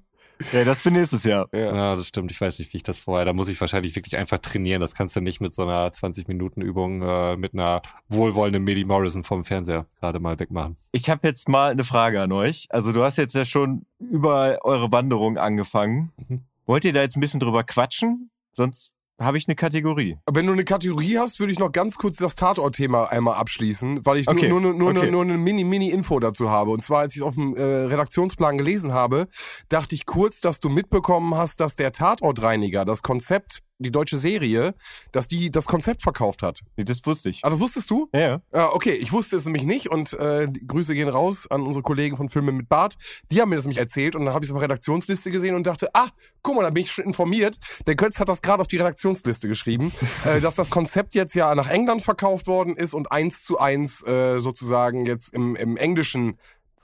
Ja, das für nächstes Jahr. Ja. Ja, das stimmt. Ich weiß nicht, wie ich das vorher. Da muss ich wahrscheinlich wirklich einfach trainieren. Das kannst du nicht mit so einer 20-Minuten-Übung äh, mit einer wohlwollenden Medi Morrison vom Fernseher gerade mal wegmachen. Ich habe jetzt mal eine Frage an euch. Also du hast jetzt ja schon über eure Wanderung angefangen. Mhm. Wollt ihr da jetzt ein bisschen drüber quatschen? Sonst habe ich eine Kategorie. Wenn du eine Kategorie hast, würde ich noch ganz kurz das Tatort-Thema einmal abschließen, weil ich Okay, nur, nur, nur, okay. nur eine Mini-Mini-Info dazu habe. Und zwar, als ich es auf dem äh, Redaktionsplan gelesen habe, dachte ich kurz, dass du mitbekommen hast, dass der Tatortreiniger das Konzept, die deutsche Serie, dass die das Konzept verkauft hat. Nee, das wusste ich. Ah, das wusstest du? Ja, ja. Ah, okay, ich wusste es nämlich nicht und äh, Grüße gehen raus an unsere Kollegen von Filme mit Bart. Die haben mir das nämlich erzählt und dann habe ich es auf der Redaktionsliste gesehen und dachte, ah, guck mal, da bin ich schon informiert. Der Götz hat das gerade auf die Redaktionsliste geschrieben, *laughs* äh, dass das Konzept jetzt ja nach England verkauft worden ist und eins zu eins äh, sozusagen jetzt im, im englischen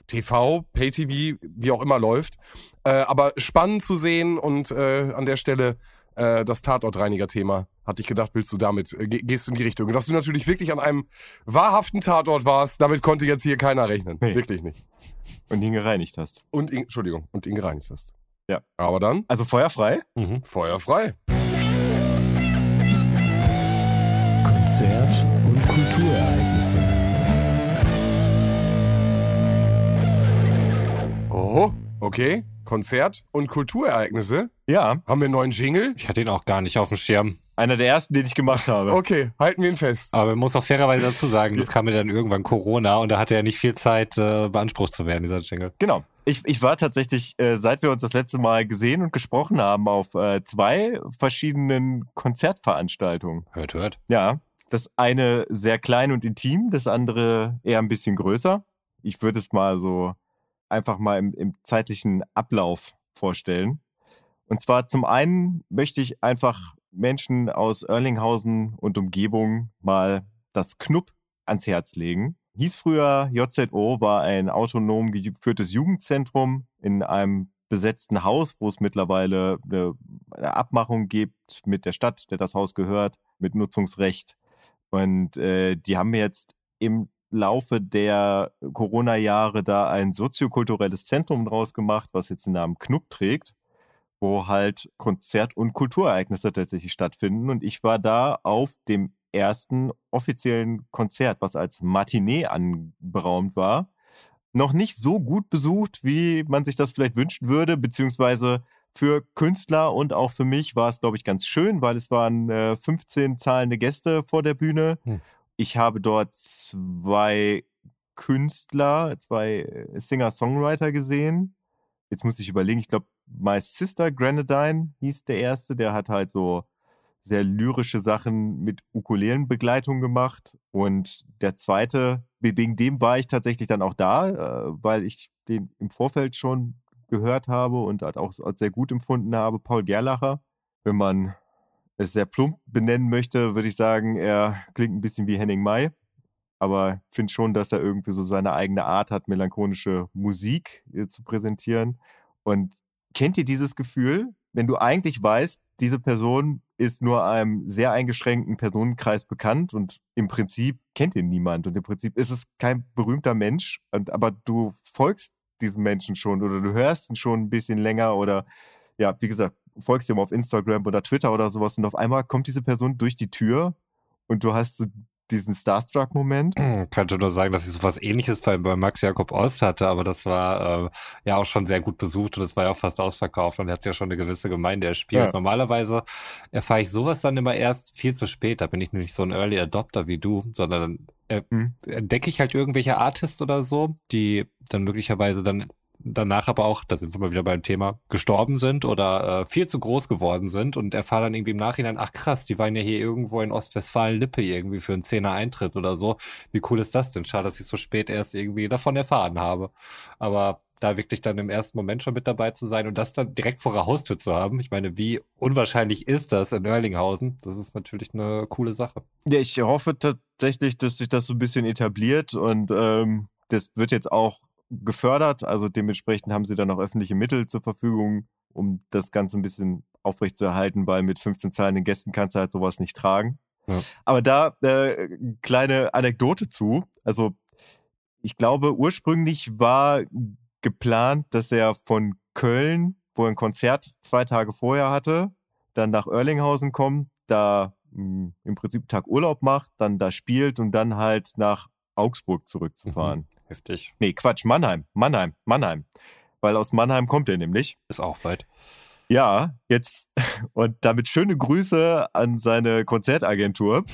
TV, Pay-TV, wie auch immer läuft. Äh, aber spannend zu sehen und äh, an der Stelle äh, das Tatortreiniger-Thema. Hatte ich gedacht, willst du damit, äh, ge- gehst du in die Richtung. Dass du natürlich wirklich an einem wahrhaften Tatort warst, damit konnte jetzt hier keiner rechnen. Nee. Wirklich nicht. Und ihn gereinigt hast. Und ihn, Entschuldigung, und ihn gereinigt hast. Ja. Aber dann, Also feuerfrei? Mhm. Feuer frei. Konzert und Kulturereignisse. Oh, okay. Konzert und Kulturereignisse. Ja, Haben wir einen neuen Jingle? Ich hatte ihn auch gar nicht auf dem Schirm. einer der ersten, den ich gemacht habe. Okay, halten wir ihn fest. Aber man muss auch fairerweise dazu sagen, das kam mir dann irgendwann Corona und da hatte er nicht viel Zeit, äh, beansprucht zu werden, dieser Jingle. Genau. Ich, ich war tatsächlich, äh, seit wir uns das letzte Mal gesehen und gesprochen haben, auf äh, zwei verschiedenen Konzertveranstaltungen. Hört, hört. Ja, das eine sehr klein und intim, das andere eher ein bisschen größer. Ich würde es mal so einfach mal im, im zeitlichen Ablauf vorstellen. Und zwar zum einen möchte ich einfach Menschen aus Erlinghausen und Umgebung mal das Knupp ans Herz legen. Hieß früher JZO, war ein autonom geführtes Jugendzentrum in einem besetzten Haus, wo es mittlerweile eine, eine Abmachung gibt mit der Stadt, der das Haus gehört, mit Nutzungsrecht. Und äh, die haben jetzt im Laufe der Corona-Jahre da ein soziokulturelles Zentrum draus gemacht, was jetzt den Namen Knupp trägt, wo halt Konzert- und Kulturereignisse tatsächlich stattfinden. Und ich war da auf dem ersten offiziellen Konzert, was als Matinee anberaumt war. Noch nicht so gut besucht, wie man sich das vielleicht wünschen würde, beziehungsweise für Künstler und auch für mich war es, glaube ich, ganz schön, weil es waren äh, 15 zahlende Gäste vor der Bühne. Hm. Ich habe dort zwei Künstler, zwei äh, Singer-Songwriter gesehen. Jetzt muss ich überlegen, ich glaube, My Sister Grenadine hieß der erste, der hat halt so sehr lyrische Sachen mit Ukulelenbegleitung gemacht. Und der zweite, wegen dem war ich tatsächlich dann auch da, äh, weil ich den im Vorfeld schon gehört habe und halt auch sehr gut empfunden habe, Paul Gerlacher. Wenn man es sehr plump benennen möchte, würde ich sagen, er klingt ein bisschen wie Henning May. Aber ich finde schon, dass er irgendwie so seine eigene Art hat, melancholische Musik äh, zu präsentieren. Und kennt ihr dieses Gefühl, wenn du eigentlich weißt, diese Person ist nur einem sehr eingeschränkten Personenkreis bekannt und im Prinzip kennt ihn niemand und im Prinzip ist es kein berühmter Mensch, und, aber du folgst diesen Menschen schon oder du hörst ihn schon ein bisschen länger oder ja, wie gesagt, folgst ihm auf Instagram oder Twitter oder sowas und auf einmal kommt diese Person durch die Tür und du hast so diesen Starstruck-Moment. Ich könnte nur sagen, dass ich so was ähnliches bei, bei Max Jakob Ost hatte, aber das war äh, ja auch schon sehr gut besucht und es war ja auch fast ausverkauft und er hat ja schon eine gewisse Gemeinde erspielt. Ja. Normalerweise erfahre ich sowas dann immer erst viel zu spät. Da bin ich nämlich so ein Early Adopter wie du, sondern äh, mhm. entdecke ich halt irgendwelche Artists oder so, die dann möglicherweise dann danach aber auch, da sind wir mal wieder beim Thema, gestorben sind oder äh, viel zu groß geworden sind und erfahre dann irgendwie im Nachhinein, ach krass, die waren ja hier irgendwo in Ostwestfalen-Lippe irgendwie für einen Zehner Eintritt oder so. Wie cool ist das denn? Schade, dass ich so spät erst irgendwie davon erfahren habe. Aber da wirklich dann im ersten Moment schon mit dabei zu sein und das dann direkt vor der Haustür zu haben. Ich meine, wie unwahrscheinlich ist das in Erlinghausen? Das ist natürlich eine coole Sache. Ja, ich hoffe tatsächlich, dass sich das so ein bisschen etabliert und ähm, das wird jetzt auch gefördert. Also dementsprechend haben sie dann auch öffentliche Mittel zur Verfügung, um das Ganze ein bisschen aufrechtzuerhalten, weil mit 15 zahlenden Gästen kannst du halt sowas nicht tragen. Ja. Aber da äh, kleine Anekdote zu. Also ich glaube, ursprünglich war geplant, dass er von Köln, wo er ein Konzert zwei Tage vorher hatte, dann nach Erlinghausen kommt, da mh, hm, im Prinzip Tag Urlaub macht, dann da spielt und dann halt nach Augsburg zurückzufahren. Mhm. Heftig. Nee, Quatsch, Mannheim, Mannheim, Mannheim. Weil aus Mannheim kommt er nämlich. Ist auch weit. Ja, jetzt *laughs* und damit schöne Grüße an seine Konzertagentur.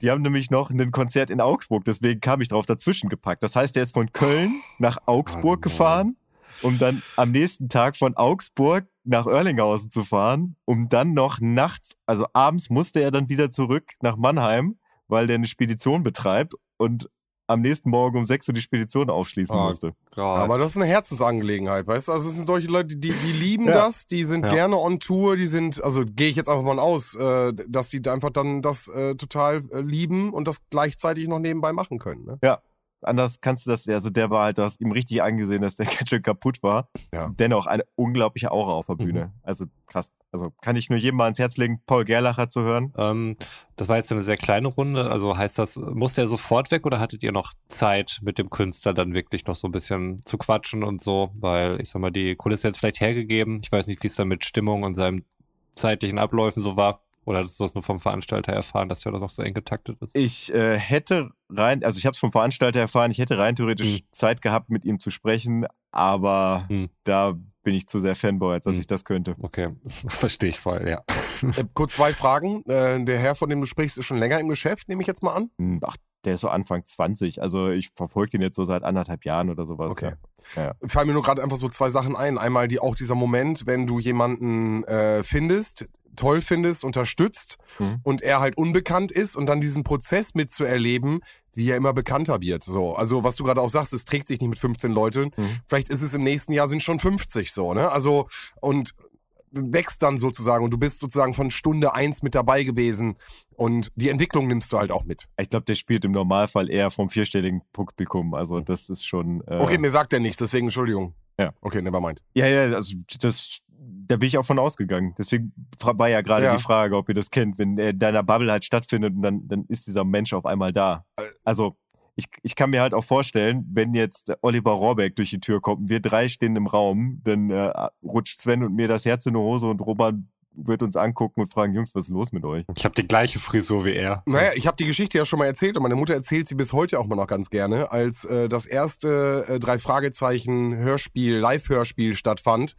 Die haben nämlich noch ein Konzert in Augsburg, deswegen kam ich drauf dazwischen gepackt. Das heißt, er ist von Köln nach Augsburg oh, gefahren, um dann am nächsten Tag von Augsburg nach Erlinghausen zu fahren, um dann noch nachts, also abends musste er dann wieder zurück nach Mannheim, weil der eine Spedition betreibt und am nächsten Morgen um 6 Uhr die Spedition aufschließen oh, musste. Grad. Aber das ist eine Herzensangelegenheit, weißt du? Also es sind solche Leute, die, die lieben ja. das, die sind ja. gerne on Tour, die sind, also gehe ich jetzt einfach mal aus, äh, dass die einfach dann das äh, total äh, lieben und das gleichzeitig noch nebenbei machen können. Ne? Ja, anders kannst du das, also der war halt, du hast ihm richtig angesehen, dass der *laughs* ganz schön kaputt war. Ja. Dennoch eine unglaubliche Aura auf der Bühne. Mhm. Also krass. Also kann ich nur jedem mal ans Herz legen, Paul Gerlacher zu hören. Ähm, das war jetzt eine sehr kleine Runde. Also heißt das, musste er sofort weg oder hattet ihr noch Zeit mit dem Künstler dann wirklich noch so ein bisschen zu quatschen und so? Weil ich sag mal, die Kulisse jetzt vielleicht hergegeben. Ich weiß nicht, wie es da mit Stimmung und seinem zeitlichen Abläufen so war. Oder hast du das nur vom Veranstalter erfahren, dass der da noch so eng getaktet ist? Ich äh, hätte rein, also ich habe es vom Veranstalter erfahren, ich hätte rein theoretisch hm. Zeit gehabt, mit ihm zu sprechen, aber hm. da bin ich zu sehr Fanboy, als dass hm. ich das könnte. Okay, *laughs* verstehe ich voll, ja. Äh, kurz zwei Fragen. Äh, der Herr, von dem du sprichst, ist schon länger im Geschäft, nehme ich jetzt mal an? Hm, ach, der ist so Anfang 20. Also ich verfolge ihn jetzt so seit anderthalb Jahren oder sowas. Okay. Ja. Ja. Fallen mir nur gerade einfach so zwei Sachen ein. Einmal die auch dieser Moment, wenn du jemanden äh, findest, toll findest, unterstützt mhm. und er halt unbekannt ist und dann diesen Prozess mitzuerleben, wie er immer bekannter wird. So, also was du gerade auch sagst, es trägt sich nicht mit 15 Leuten. Mhm. Vielleicht ist es im nächsten Jahr sind schon 50 so, ne? Also und wächst dann sozusagen und du bist sozusagen von Stunde eins mit dabei gewesen und die Entwicklung nimmst du halt auch mit. Ich glaube, der spielt im Normalfall eher vom vierstelligen Publikum. Also das ist schon. Äh okay, mir sagt er nichts, deswegen Entschuldigung. Ja. Okay, never mind. Ja, ja, also das da bin ich auch von ausgegangen. Deswegen war ja gerade ja. die Frage, ob ihr das kennt, wenn in deiner Bubble halt stattfindet und dann, dann ist dieser Mensch auf einmal da. Äh. Also ich, ich kann mir halt auch vorstellen, wenn jetzt Oliver Rohrbeck durch die Tür kommt und wir drei stehen im Raum, dann äh, rutscht Sven und mir das Herz in die Hose und Robert wird uns angucken und fragen, Jungs, was ist los mit euch? Ich habe die gleiche Frisur wie er. Naja, ich habe die Geschichte ja schon mal erzählt und meine Mutter erzählt sie bis heute auch mal noch ganz gerne, als äh, das erste äh, drei Fragezeichen Hörspiel, Live-Hörspiel stattfand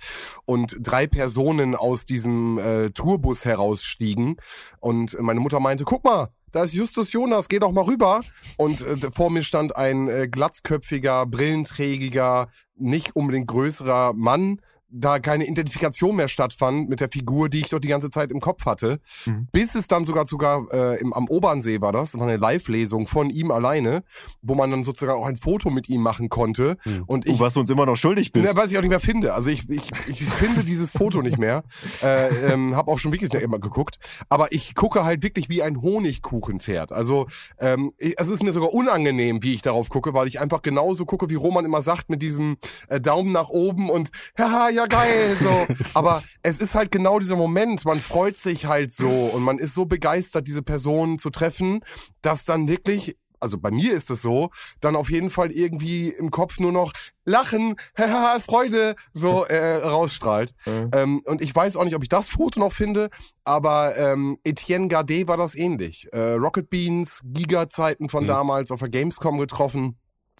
und drei Personen aus diesem äh, Tourbus herausstiegen und meine Mutter meinte, guck mal, da ist Justus Jonas, geh doch mal rüber. Und äh, vor mir stand ein äh, glatzköpfiger, brillenträgiger, nicht unbedingt größerer Mann da keine Identifikation mehr stattfand mit der Figur, die ich doch die ganze Zeit im Kopf hatte. Mhm. Bis es dann sogar sogar äh, im, am Obernsee war das, war eine Live-Lesung von ihm alleine, wo man dann sozusagen auch ein Foto mit ihm machen konnte. Mhm. Und ich, was du uns immer noch schuldig bist. Ne, was ich auch nicht mehr finde. Also ich, ich, ich finde dieses Foto nicht mehr. Äh, ähm, hab auch schon wirklich nicht immer geguckt. Aber ich gucke halt wirklich wie ein Honigkuchenpferd. Also ähm, ich, es ist mir sogar unangenehm, wie ich darauf gucke, weil ich einfach genauso gucke, wie Roman immer sagt, mit diesem äh, Daumen nach oben und haha, ja geil, so. *laughs* Aber es ist halt genau dieser Moment, man freut sich halt so und man ist so begeistert, diese Person zu treffen, dass dann wirklich also bei mir ist es so, dann auf jeden Fall irgendwie im Kopf nur noch Lachen, *laughs* Freude so äh, rausstrahlt. Mhm. Ähm, und ich weiß auch nicht, ob ich das Foto noch finde, aber ähm, Etienne Gardet war das ähnlich. Äh, Rocket Beans, Giga-Zeiten von Mhm. damals auf der Gamescom getroffen.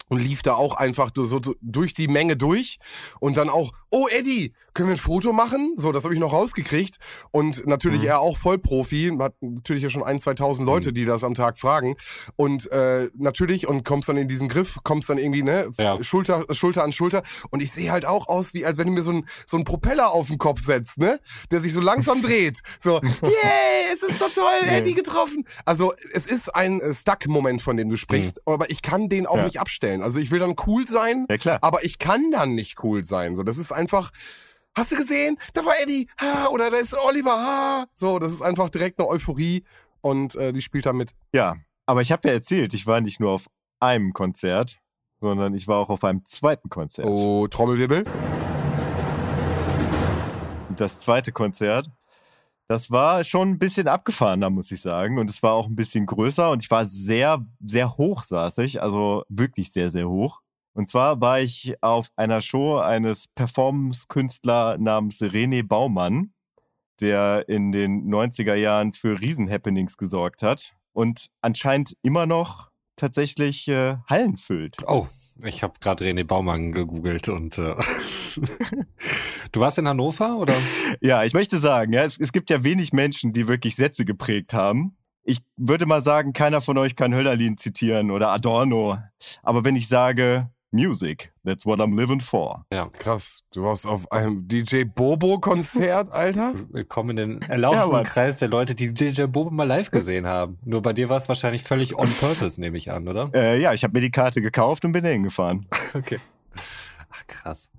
Und lief da auch einfach so durch die Menge durch und dann auch, oh Eddie, können wir ein Foto machen? So, das habe ich noch rausgekriegt. Und natürlich Mhm. er auch Vollprofi, hat natürlich ja schon ein, 2000 Leute, die das am Tag fragen. Und äh, natürlich, und kommst dann in diesen Griff, kommst dann irgendwie, ne, Ja. Schulter, Schulter an Schulter. Und ich sehe halt auch aus, wie als wenn du mir so ein, so ein Propeller auf den Kopf setzt, ne? Der sich so langsam *laughs* dreht. So, yay, es ist so toll, Eddie getroffen. Also es ist ein Stuck-Moment, von dem du sprichst, aber ich kann den auch Ja. nicht abstellen. Also ich will dann cool sein, Ja, klar. aber ich kann dann nicht cool sein. So, das ist einfach. Hast du gesehen? Da war Eddie, ha, oder da ist Oliver, ha. So, das ist einfach direkt eine Euphorie und äh, die spielt da mit. Ja, aber ich habe ja erzählt, ich war nicht nur auf einem Konzert, sondern ich war auch auf einem zweiten Konzert. Oh, Trommelwirbel. Das zweite Konzert, das war schon ein bisschen abgefahrener, muss ich sagen. Und es war auch ein bisschen größer und ich war sehr, sehr hoch saß ich, also wirklich sehr, sehr hoch. Und zwar war ich auf einer Show eines Performance-Künstler namens René Baumann, der in den 90er Jahren für Riesen-Happenings gesorgt hat und anscheinend immer noch tatsächlich äh, Hallen füllt. Oh, ich habe gerade René Baumann gegoogelt und äh, *laughs* du warst in Hannover oder? Ja, ich möchte sagen, ja, es, es gibt ja wenig Menschen, die wirklich Sätze geprägt haben. Ich würde mal sagen, keiner von euch kann Hölderlin zitieren oder Adorno. Aber wenn ich sage Music, that's what I'm living for. Ja, Krass, du warst auf einem DJ Bobo-Konzert, Alter? willkommen in den Ja, erlauchten Mann. Kreis der Leute, die DJ Bobo mal live gesehen haben. Nur bei dir war es wahrscheinlich völlig on purpose, nehme ich an, oder? Äh, ja, ich habe mir die Karte gekauft und bin dahin gefahren. *laughs* Okay. Ach krass.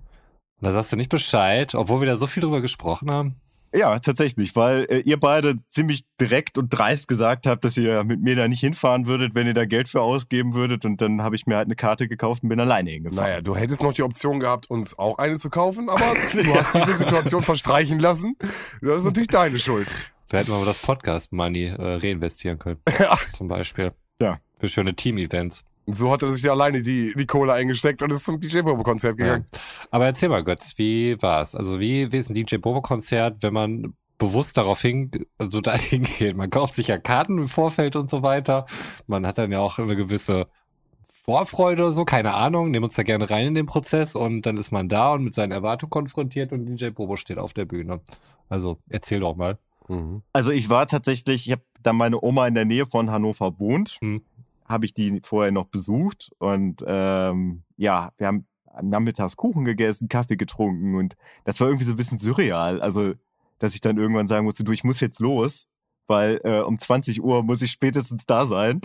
Und da sagst du nicht Bescheid, obwohl wir da so viel drüber gesprochen haben. Ja, tatsächlich, weil äh, ihr beide ziemlich direkt und dreist gesagt habt, dass ihr mit mir da nicht hinfahren würdet, wenn ihr da Geld für ausgeben würdet. Und dann habe ich mir halt eine Karte gekauft und bin alleine hingefahren. Naja, du hättest noch die Option gehabt, uns auch eine zu kaufen, aber *laughs* du hast diese Situation verstreichen lassen. Das ist natürlich deine Schuld. Da hätten wir mal das Podcast-Money äh, reinvestieren können. *laughs* Zum Beispiel. Ja. Für schöne Team-Events. Und so hat er sich ja alleine die, die Kohle eingesteckt und ist zum DJ Bobo-Konzert Ja. gegangen. Aber erzähl mal, Götz, wie war's? Also wie, wie ist ein DJ Bobo-Konzert, wenn man bewusst darauf hin, also da *laughs* hingeht? Man kauft sich ja Karten im Vorfeld und so weiter. Man hat dann ja auch eine gewisse Vorfreude oder so, keine Ahnung, nehmen uns da gerne rein in den Prozess und dann ist man da und mit seinen Erwartungen konfrontiert und DJ Bobo steht auf der Bühne. Also erzähl doch mal. Mhm. Also ich war tatsächlich, ich habe da meine Oma in der Nähe von Hannover wohnt, Hm. Habe ich die vorher noch besucht und ähm, ja, wir haben Nachmittags Kuchen gegessen, Kaffee getrunken und das war irgendwie so ein bisschen surreal. Also, dass ich dann irgendwann sagen musste, du, ich muss jetzt los, weil äh, um 20 Uhr muss ich spätestens da sein.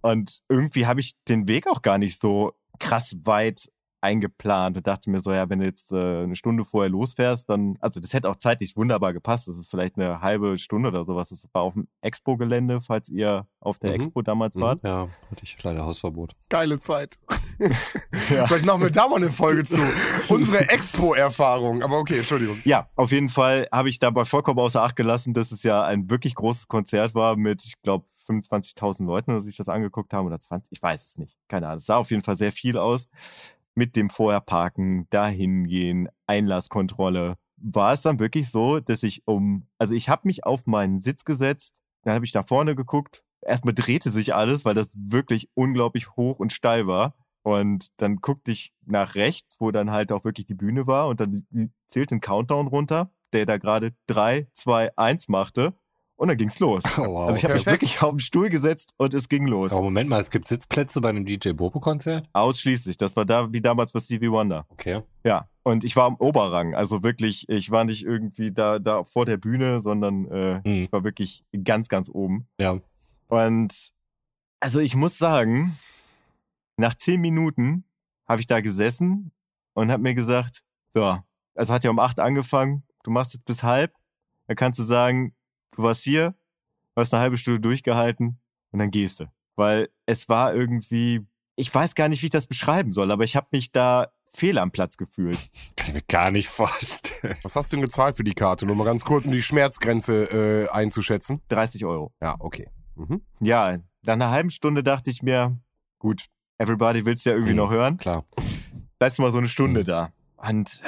Und irgendwie habe ich den Weg auch gar nicht so krass weit eingeplant und dachte mir so, ja, wenn du jetzt äh, eine Stunde vorher losfährst, dann, also das hätte auch zeitlich wunderbar gepasst. Das ist vielleicht eine halbe Stunde oder sowas. Das war auf dem Expo-Gelände, falls ihr auf der Mhm. Expo damals Mhm. wart. Ja, hatte ich leider Hausverbot. Geile Zeit. *laughs* *laughs* Ja. Vielleicht machen wir da mal eine Folge zu. *laughs* Unsere Expo-Erfahrung. Aber okay, Entschuldigung. Ja, auf jeden Fall habe ich dabei vollkommen außer Acht gelassen, dass es ja ein wirklich großes Konzert war mit, ich glaube, 25.000 Leuten, die sich das angeguckt haben oder 20, ich weiß es nicht, keine Ahnung. Es sah auf jeden Fall sehr viel aus. Mit dem Vorherparken, dahin gehen, Einlasskontrolle. War es dann wirklich so, dass ich um, also ich habe mich auf meinen Sitz gesetzt, dann habe ich nach vorne geguckt. Erstmal drehte sich alles, weil das wirklich unglaublich hoch und steil war. Und dann guckte ich nach rechts, wo dann halt auch wirklich die Bühne war und dann zählte ein Countdown runter, der da gerade 3, 2, 1 machte und dann ging's los. *laughs* Oh, wow. Also ich habe mich wirklich auf den Stuhl gesetzt und es ging los. Aber Moment mal, es gibt Sitzplätze bei einem DJ Bobo-Konzert? Ausschließlich. Das war da wie damals bei Stevie Wonder. Okay. Ja. Und ich war im Oberrang. Also wirklich, ich war nicht irgendwie da, da vor der Bühne, sondern äh, Hm. ich war wirklich ganz, ganz oben. Ja. Und also ich muss sagen, nach zehn Minuten habe ich da gesessen und habe mir gesagt, so, es hat ja um acht angefangen, du machst jetzt bis halb, dann kannst du sagen, du warst hier, du hast eine halbe Stunde durchgehalten und dann gehst du. Weil es war irgendwie, ich weiß gar nicht, wie ich das beschreiben soll, aber ich habe mich da fehl am Platz gefühlt. Kann ich mir gar nicht vorstellen. Was hast du denn gezahlt für die Karte? Nur mal ganz kurz, um die Schmerzgrenze äh, einzuschätzen. 30 Euro. Ja, okay. Mhm. Ja, nach einer halben Stunde dachte ich mir, gut, everybody will's ja irgendwie Mhm. noch hören. Klar. Bleibst du mal so eine Stunde Mhm. da. Und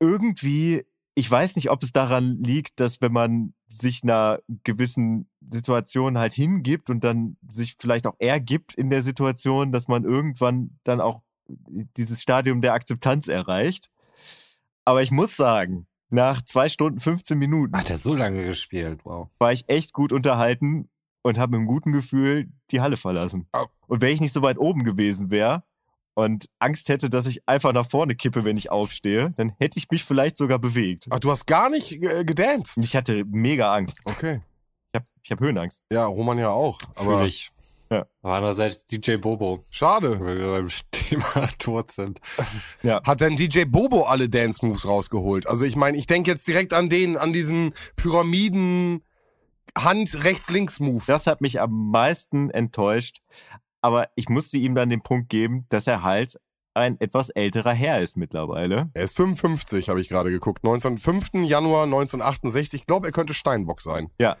irgendwie, ich weiß nicht, ob es daran liegt, dass wenn man sich einer gewissen Situation halt hingibt und dann sich vielleicht auch ergibt in der Situation, dass man irgendwann dann auch dieses Stadium der Akzeptanz erreicht. Aber ich muss sagen, nach zwei Stunden, 15 Minuten Hat er so lange gespielt? Wow. war ich echt gut unterhalten und habe mit einem guten Gefühl die Halle verlassen. Und wenn ich nicht so weit oben gewesen wäre und Angst hätte, dass ich einfach nach vorne kippe, wenn ich aufstehe, dann hätte ich mich vielleicht sogar bewegt. Ach, du hast gar nicht äh, gedanced. Und ich hatte mega Angst. Okay. Ich habe ich hab Höhenangst. Ja, Roman ja auch. Aber ich. Ja. Aber andererseits DJ Bobo, schade. weil wir beim *laughs* Thema tot sind. Hat denn DJ Bobo alle Dance Moves rausgeholt? Also ich meine, ich denke jetzt direkt an den, an diesen Pyramiden Hand rechts links Move. Das hat mich am meisten enttäuscht. Aber ich musste ihm dann den Punkt geben, dass er halt ein etwas älterer Herr ist mittlerweile. Er ist 55, habe ich gerade geguckt. 19, 5. Januar 1968. Ich glaube, er könnte Steinbock sein. Ja.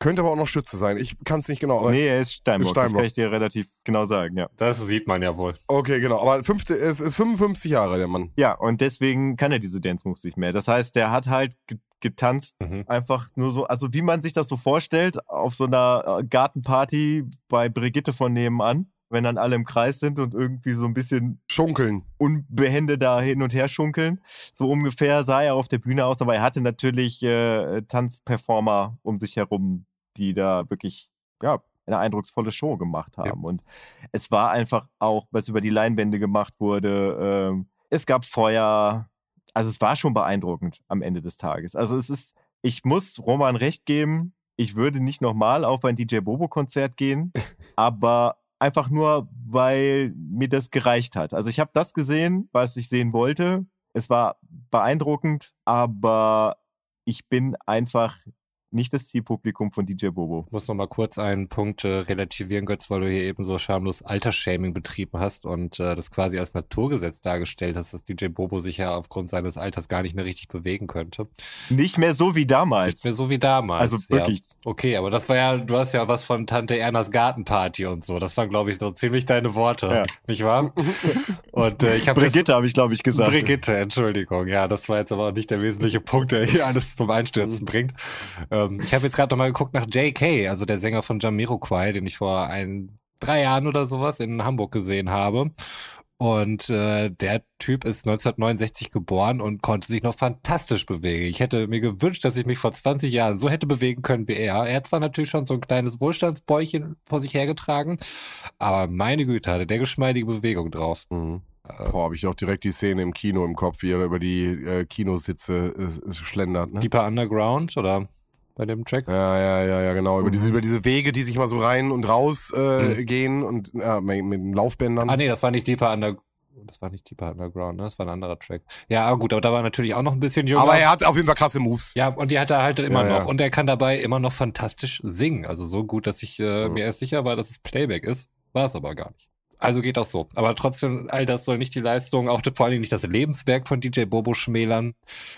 Könnte aber auch noch Schütze sein. Ich kann es nicht genau. Aber nee, er ist Steinbock. Das Steinbock. kann ich dir relativ genau sagen, ja. Das sieht man ja wohl. Okay, genau. Aber 50, es ist 55 Jahre, der Mann. Ja, und deswegen kann er diese Dance Moves nicht mehr. Das heißt, der hat halt getanzt, Mhm. einfach nur so, also wie man sich das so vorstellt, auf so einer äh, Gartenparty bei Brigitte von nebenan, wenn dann alle im Kreis sind und irgendwie so ein bisschen Schunkeln. unbehende da hin und her schunkeln. So ungefähr sah er auf der Bühne aus, aber er hatte natürlich äh, Tanzperformer um sich herum, die da wirklich, ja, eine eindrucksvolle Show gemacht haben. Und es war einfach auch, was über die Leinwände gemacht wurde. ähm, es gab Feuer. Also es war schon beeindruckend am Ende des Tages. Also es ist, ich muss Roman recht geben. Ich würde nicht nochmal auf ein DJ Bobo Konzert gehen, *laughs* aber einfach nur, weil mir das gereicht hat. Also ich habe das gesehen, was ich sehen wollte. Es war beeindruckend, aber ich bin einfach nicht das Zielpublikum von DJ Bobo. Ich muss noch mal kurz einen Punkt äh, relativieren, Götz, weil du hier eben so schamlos Altersshaming betrieben hast und äh, das quasi als Naturgesetz dargestellt hast, dass DJ Bobo sich ja aufgrund seines Alters gar nicht mehr richtig bewegen könnte. Nicht mehr so wie damals. Nicht mehr so wie damals. Also wirklich. Ja. Okay, aber das war ja, du hast ja was von Tante Ernas Gartenparty und so. Das waren, glaube ich, so ziemlich deine Worte. Ja. Nicht wahr? *laughs* Und äh, ich habe Brigitte habe ich, glaube ich, gesagt. Brigitte, Entschuldigung. Ja, das war jetzt aber auch nicht der wesentliche Punkt, der hier alles zum Einstürzen bringt. Ähm, ich habe jetzt gerade nochmal geguckt nach JK, also der Sänger von Jamiroquai, den ich vor ein, drei Jahren oder sowas in Hamburg gesehen habe. Und äh, der Typ ist 1969 geboren und konnte sich noch fantastisch bewegen. Ich hätte mir gewünscht, dass ich mich vor 20 Jahren so hätte bewegen können wie er. Er hat zwar natürlich schon so ein kleines Wohlstandsbäuchchen vor sich hergetragen, aber meine Güte, hatte der geschmeidige Bewegung drauf. Mhm. Äh, Boah, habe ich auch direkt die Szene im Kino im Kopf, wie er über die äh, Kinositze äh, schlendert. Ne? Deeper Underground oder bei dem Track? Ja, ja, ja, ja, genau. Über, Mhm. diese, über diese Wege, die sich mal so rein und raus äh, Mhm. gehen und ja, mit, mit den Laufbändern. Ah nee, das war nicht Deeper Underground. Das war nicht Deeper Underground, ne? Das war ein anderer Track. Ja, aber gut, aber da war natürlich auch noch ein bisschen jünger. Aber er hat auf jeden Fall krasse Moves. ja, und die hat er halt immer Ja, ja. noch. Und er kann dabei immer noch fantastisch singen. Also so gut, dass ich äh, Mhm. mir erst sicher war, dass es Playback ist. War es aber gar nicht. Also geht auch so. Aber trotzdem, all das soll nicht die Leistung, auch vor allen Dingen nicht das Lebenswerk von DJ Bobo schmälern.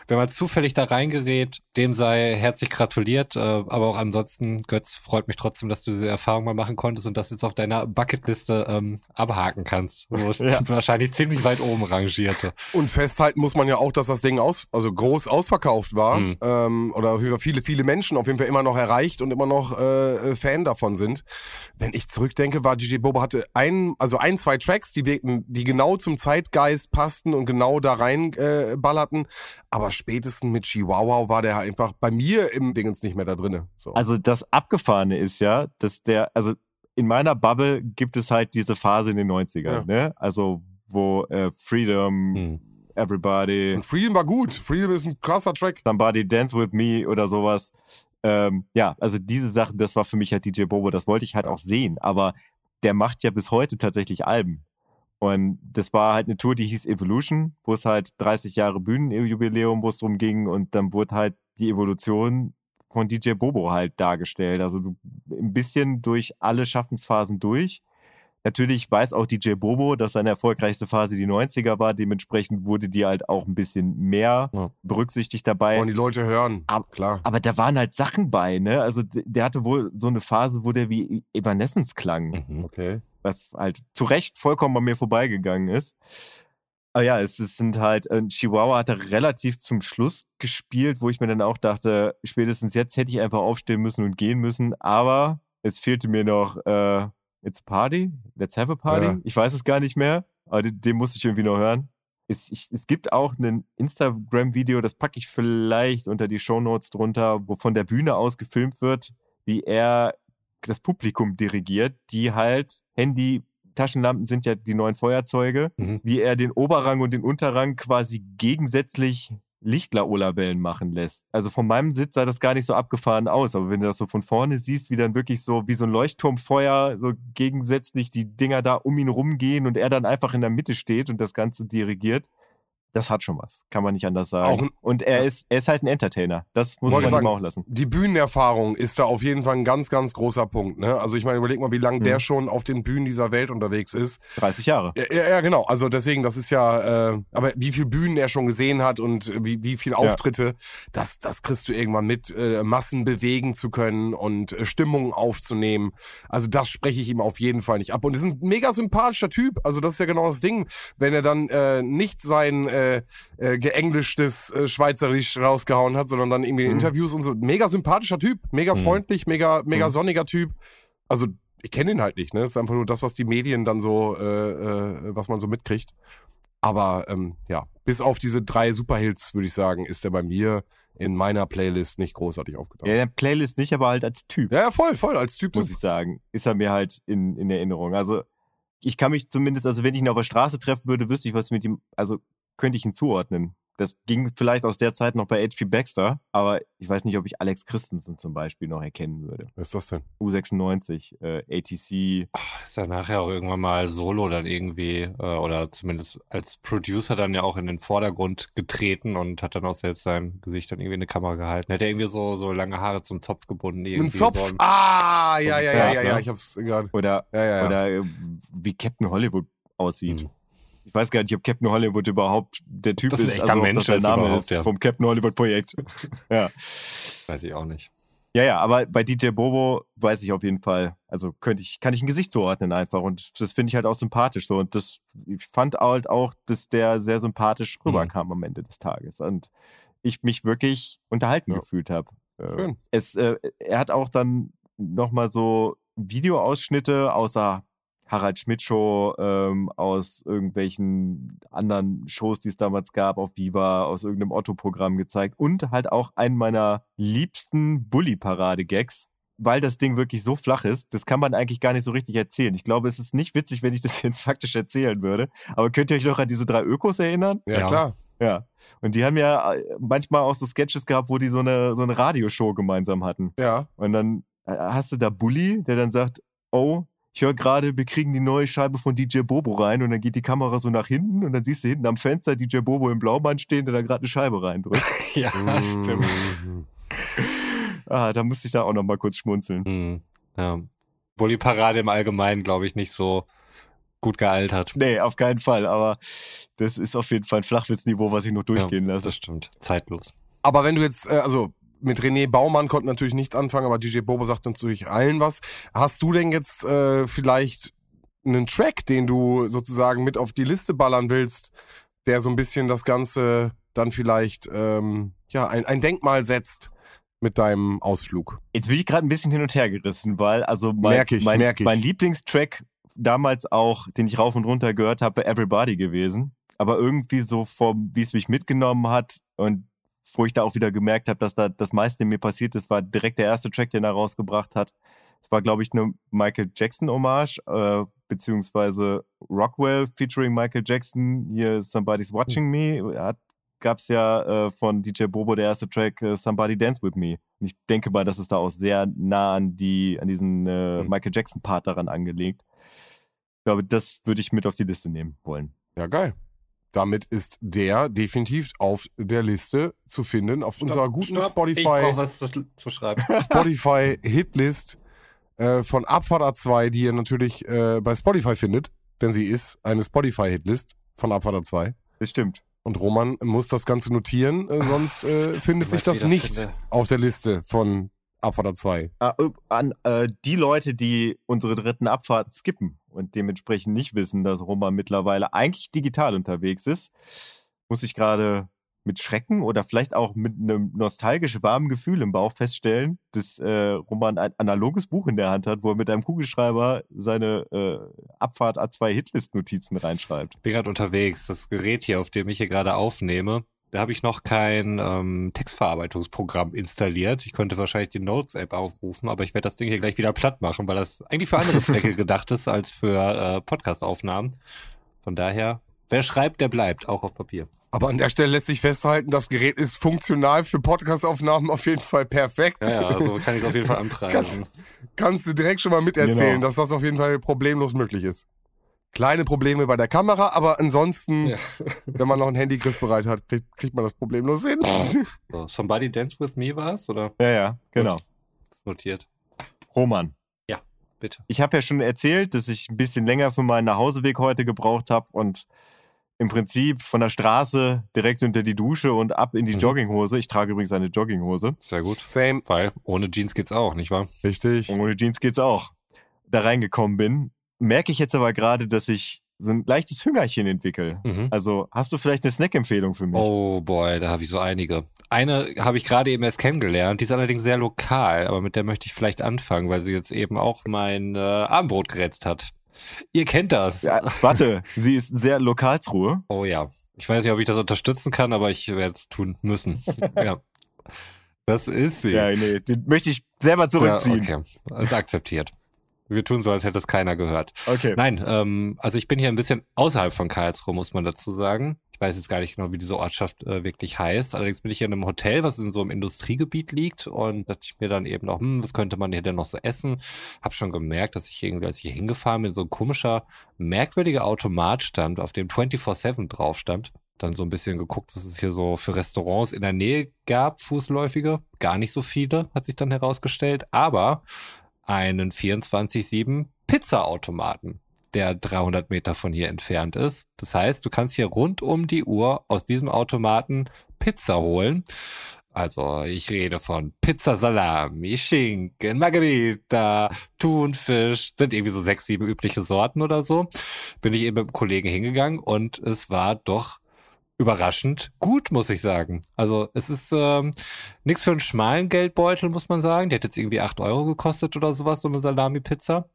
Wenn man zufällig da reingerät, dem sei herzlich gratuliert. Äh, aber auch ansonsten, Götz, freut mich trotzdem, dass du diese Erfahrung mal machen konntest und das jetzt auf deiner Bucketliste ähm, abhaken kannst, wo es *laughs* Ja. wahrscheinlich ziemlich weit oben rangierte. Und festhalten muss man ja auch, dass das Ding aus, also groß ausverkauft war. Mhm. Ähm, oder viele, viele Menschen auf jeden Fall immer noch erreicht und immer noch äh, Fan davon sind. Wenn ich zurückdenke, war DJ Bobo hatte ein, also ein, zwei Tracks, die wirkten, die genau zum Zeitgeist passten und genau da rein äh, ballerten. Aber spätestens mit Chihuahua war der einfach bei mir im Dingens nicht mehr da drinne. So. Also das Abgefahrene ist ja, dass der, also in meiner Bubble gibt es halt diese Phase in den 90ern, Ja. ne? Also wo äh, Freedom, Hm. Everybody, und Freedom war gut. Freedom ist ein krasser Track. Somebody Dance With Me oder sowas. Ähm, ja, also diese Sachen, das war für mich halt DJ Bobo, das wollte ich halt auch sehen. Aber der macht ja bis heute tatsächlich Alben. Und das war halt eine Tour, die hieß Evolution, wo es halt 30 Jahre Bühnenjubiläum, wo es drum ging. Und dann wurde halt die Evolution von DJ Bobo halt dargestellt. Also ein bisschen durch alle Schaffensphasen durch. Natürlich weiß auch DJ Bobo, dass seine erfolgreichste Phase die 90er war. Dementsprechend wurde die halt auch ein bisschen mehr Ja. berücksichtigt dabei. Und die Leute hören. Ab- Klar. Aber da waren halt Sachen bei, ne? Also der hatte wohl so eine Phase, wo der wie Evanescence klang. Mhm. Okay. was halt zu Recht vollkommen an mir vorbeigegangen ist. Aber ja, es, es sind halt, äh, Chihuahua hat er relativ zum Schluss gespielt, wo ich mir dann auch dachte, spätestens jetzt hätte ich einfach aufstehen müssen und gehen müssen. Aber es fehlte mir noch äh, It's a Party, Let's Have a Party. Ja. Ich weiß es gar nicht mehr, aber den, den musste ich irgendwie noch hören. Es, ich, es gibt auch ein Instagram-Video, das packe ich vielleicht unter die Shownotes drunter, wo von der Bühne aus gefilmt wird, wie er das Publikum dirigiert, die halt Handy, Taschenlampen sind ja die neuen Feuerzeuge, Mhm. wie er den Oberrang und den Unterrang quasi gegensätzlich Lichtlaola-Wellen machen lässt. Also von meinem Sitz sah das gar nicht so abgefahren aus, aber wenn du das so von vorne siehst, wie dann wirklich so wie so ein Leuchtturmfeuer so gegensätzlich die Dinger da um ihn rumgehen und er dann einfach in der Mitte steht und das Ganze dirigiert, das hat schon was. Kann man nicht anders sagen. Ein- und er ist, er ist halt ein Entertainer. Das muss man ihm sagen, auch lassen. Die Bühnenerfahrung ist da auf jeden Fall ein ganz, ganz großer Punkt. Ne? Also ich meine, überleg mal, wie lange Mhm. der schon auf den Bühnen dieser Welt unterwegs ist. 30 Jahre. Ja, ja, ja, genau. Also deswegen, das ist ja, äh, aber wie viel Bühnen er schon gesehen hat und wie, wie viel Auftritte, das, das kriegst du irgendwann mit, äh, Massen bewegen zu können und äh, Stimmungen aufzunehmen. Also das spreche ich ihm auf jeden Fall nicht ab. Und ist ein mega sympathischer Typ. Also das ist ja genau das Ding. Wenn er dann äh, nicht sein äh, äh, geenglischtes äh, Schweizerisch rausgehauen hat, sondern dann irgendwie Mhm. Interviews und so. Mega sympathischer Typ, mega Mhm. freundlich, mega, mega Mhm. sonniger Typ. Also ich kenne ihn halt nicht, ne? Das ist einfach nur das, was die Medien dann so, äh, äh, was man so mitkriegt. Aber ähm, ja, bis auf diese drei Superhits, würde ich sagen, ist er bei mir in meiner Playlist nicht großartig aufgetaucht. Ja, in der Playlist nicht, aber halt als Typ. Ja, ja, voll, voll, als Typ. muss ich sagen, ist er mir halt in, in Erinnerung. Also ich kann mich zumindest, also wenn ich ihn auf der Straße treffen würde, wüsste ich, was mit ihm, also könnte ich ihn zuordnen. Das ging vielleicht aus der Zeit noch bei H.P. Baxter, aber ich weiß nicht, ob ich Alex Christensen zum Beispiel noch erkennen würde. Was ist das denn? U96, äh, ATC. Ist ja nachher auch irgendwann mal solo dann irgendwie, äh, oder zumindest als Producer dann ja auch in den Vordergrund getreten und hat dann auch selbst sein Gesicht dann irgendwie in eine Kamera gehalten. Hat er irgendwie so, so lange Haare zum Zopf gebunden. Ein Irgendwie Zopf? So ein, ah, ja, ja, ja, Ja, ja, ja, ne? ich hab's gerade. Oder, Ja, ja, ja. oder äh, wie Captain Hollywood aussieht. Mhm. Weiß gar nicht, ob Captain Hollywood überhaupt der Typ das ist, echter also ob Mensch das der ist Name ist ja. vom Captain Hollywood Projekt. *laughs* ja. weiß ich auch nicht. Ja, ja, aber bei DJ Bobo weiß ich auf jeden Fall, also könnte ich, kann ich ein Gesicht zuordnen einfach und das finde ich halt auch sympathisch so und das, ich fand halt auch, dass der sehr sympathisch Mhm. rüberkam am Ende des Tages und ich mich wirklich unterhalten Ja. gefühlt habe. Äh, Schön. es, äh, er hat auch dann nochmal so Videoausschnitte außer Harald Schmidt Show, ähm, aus irgendwelchen anderen Shows, die es damals gab, auf Viva, aus irgendeinem Otto-Programm gezeigt und halt auch einen meiner liebsten Bully-Parade-Gags, weil das Ding wirklich so flach ist, das kann man eigentlich gar nicht so richtig erzählen. Ich glaube, es ist nicht witzig, wenn ich das *laughs* jetzt faktisch erzählen würde. Aber könnt ihr euch noch an diese drei Ökos erinnern? Ja, Ja. klar. Ja. Und die haben ja äh, manchmal auch so Sketches gehabt, wo die so eine, so eine Radioshow gemeinsam hatten. Ja. Und dann äh, hast du da Bully, der dann sagt, oh, ich höre gerade, wir kriegen die neue Scheibe von DJ Bobo rein und dann geht die Kamera so nach hinten und dann siehst du hinten am Fenster DJ Bobo im Blaumann stehen, der da gerade eine Scheibe reindrückt. *laughs* Ja, stimmt. *laughs* Ah, da musste ich da auch noch mal kurz schmunzeln. Mhm. Ja. Wohl die Parade im Allgemeinen, glaube ich, nicht so gut gealtert. Nee, auf keinen Fall, aber das ist auf jeden Fall ein Flachwitzniveau, was ich noch durchgehen ja, lasse. Das stimmt. Zeitlos. Aber wenn du jetzt, äh, also mit René Baumann konnte natürlich nichts anfangen, aber DJ Bobo sagt natürlich allen was. Hast du denn jetzt äh, vielleicht einen Track, den du sozusagen mit auf die Liste ballern willst, der so ein bisschen das Ganze dann vielleicht ähm, ja ein, ein Denkmal setzt mit deinem Ausflug? Jetzt bin ich gerade ein bisschen hin und her gerissen, weil also mein, ich, mein, mein Lieblingstrack damals auch, den ich rauf und runter gehört habe, Everybody gewesen. Aber irgendwie so vom, wie es mich mitgenommen hat und wo ich da auch wieder gemerkt habe, dass da das meiste in mir passiert ist, war direkt der erste Track, den er rausgebracht hat. Es war, glaube ich, eine Michael Jackson-Hommage, äh, beziehungsweise Rockwell featuring Michael Jackson. Hier Somebody's Watching Me. Hat, gab's ja äh, von DJ Bobo der erste Track äh, Somebody Dance With Me. Und ich denke mal, das ist da auch sehr nah an die, an diesen äh, Mhm. Michael Jackson-Part daran angelegt. Ich glaube, das würde ich mit auf die Liste nehmen wollen. Ja, geil. Damit ist der definitiv auf der Liste zu finden, auf unserer guten Spotify. Ich brauche was zu, zu schreiben. *laughs* Spotify Hitlist äh, von Abfahrt A2, die ihr natürlich äh, bei Spotify findet, denn sie ist eine Spotify Hitlist von Abfahrt A2. Das stimmt. Und Roman muss das Ganze notieren, äh, sonst äh, findet sich ich das nicht finde. auf der Liste von Abfahrt 2. Äh, an äh, die Leute, die unsere dritten Abfahrt skippen und dementsprechend nicht wissen, dass Roman mittlerweile eigentlich digital unterwegs ist, muss ich gerade mit Schrecken oder vielleicht auch mit einem nostalgisch warmen Gefühl im Bauch feststellen, dass äh, Roman ein analoges Buch in der Hand hat, wo er mit einem Kugelschreiber seine äh, Abfahrt A2 Hitlist-Notizen reinschreibt. Ich bin gerade unterwegs. Das Gerät hier, auf dem ich hier gerade aufnehme, da habe ich noch kein ähm, Textverarbeitungsprogramm installiert. Ich könnte wahrscheinlich die Notes-App aufrufen, aber ich werde das Ding hier gleich wieder platt machen, weil das eigentlich für andere Zwecke *laughs* gedacht ist als für äh, Podcast-Aufnahmen. Von daher, wer schreibt, der bleibt, auch auf Papier. Aber an der Stelle lässt sich festhalten, das Gerät ist funktional für Podcast-Aufnahmen auf jeden Fall perfekt. Ja, ja, also kann ich es auf jeden Fall *laughs* anpreisen. kannst, kannst du direkt schon mal miterzählen, Genau. dass das auf jeden Fall problemlos möglich ist. Kleine Probleme bei der Kamera, aber ansonsten, Ja. wenn man noch ein Handy griffbereit hat, kriegt, kriegt man das problemlos hin. *laughs* So, Somebody Dance With Me war es, oder? Ja, ja, genau. Das ist notiert. Roman. Bitte. Ich habe ja schon erzählt, dass ich ein bisschen länger für meinen Nachhauseweg heute gebraucht habe und im Prinzip von der Straße direkt unter die Dusche und ab in die Mhm. Jogginghose. Ich trage übrigens eine Jogginghose. Sehr gut. Same. Weil ohne Jeans geht's auch, nicht wahr? Richtig. Und ohne Jeans geht's auch. Da reingekommen bin, merke ich jetzt aber gerade, dass ich so ein leichtes Hüngerchen entwickle. Mhm. Also hast du vielleicht eine Snack-Empfehlung für mich? Oh boy, da habe ich so einige. Eine habe ich gerade eben erst kennengelernt, die ist allerdings sehr lokal, aber mit der möchte ich vielleicht anfangen, weil sie jetzt eben auch mein äh, Abendbrot gerettet hat. Ihr kennt das. Ja, warte, sie ist sehr Lokalsruhe. Oh ja. Ich weiß nicht, ob ich das unterstützen kann, aber ich werde es tun müssen. *laughs* ja. Das ist sie. Ja, nee, den möchte ich selber zurückziehen. Ja, okay. Ist akzeptiert. Wir tun so, als hätte es keiner gehört. okay. Nein, ähm, also ich bin hier ein bisschen außerhalb von Karlsruhe, muss man dazu sagen. Ich weiß jetzt gar nicht genau, wie diese Ortschaft äh, wirklich heißt. Allerdings bin ich hier in einem Hotel, was in so einem Industriegebiet liegt und dachte ich mir dann eben noch, hm, was könnte man hier denn noch so essen? Hab schon gemerkt, dass ich irgendwie, als ich hier hingefahren bin, so ein komischer, merkwürdiger Automat stand, auf dem 24-7 drauf stand. Dann so ein bisschen geguckt, was es hier so für Restaurants in der Nähe gab, Fußläufige. Gar nicht so viele, hat sich dann herausgestellt. Aber einen 24-7 Pizzaautomaten, der 300 Meter von hier entfernt ist. Das heißt, du kannst hier rund um die Uhr aus diesem Automaten Pizza holen. Also ich rede von Pizza Salami, Schinken, Margarita, Thunfisch, sind irgendwie so sechs, sieben übliche Sorten oder so. Bin ich eben mit einem Kollegen hingegangen und es war doch überraschend gut, muss ich sagen. Also es ist ähm, nichts für einen schmalen Geldbeutel, muss man sagen. Die hat jetzt irgendwie acht Euro gekostet oder sowas, so eine Salami-Pizza.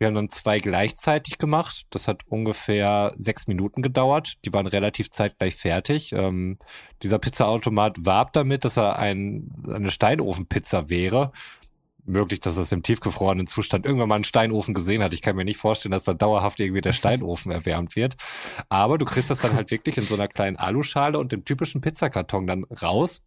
Wir haben dann zwei gleichzeitig gemacht. Das hat ungefähr sechs Minuten gedauert. Die waren relativ zeitgleich fertig. Ähm, dieser Pizzaautomat warb damit, dass er ein, eine Steinofenpizza wäre. Möglich, dass es im tiefgefrorenen Zustand irgendwann mal einen Steinofen gesehen hat. Ich kann mir nicht vorstellen, dass da dauerhaft irgendwie der Steinofen *laughs* erwärmt wird. Aber du kriegst das dann halt wirklich in so einer kleinen Aluschale und dem typischen Pizzakarton dann raus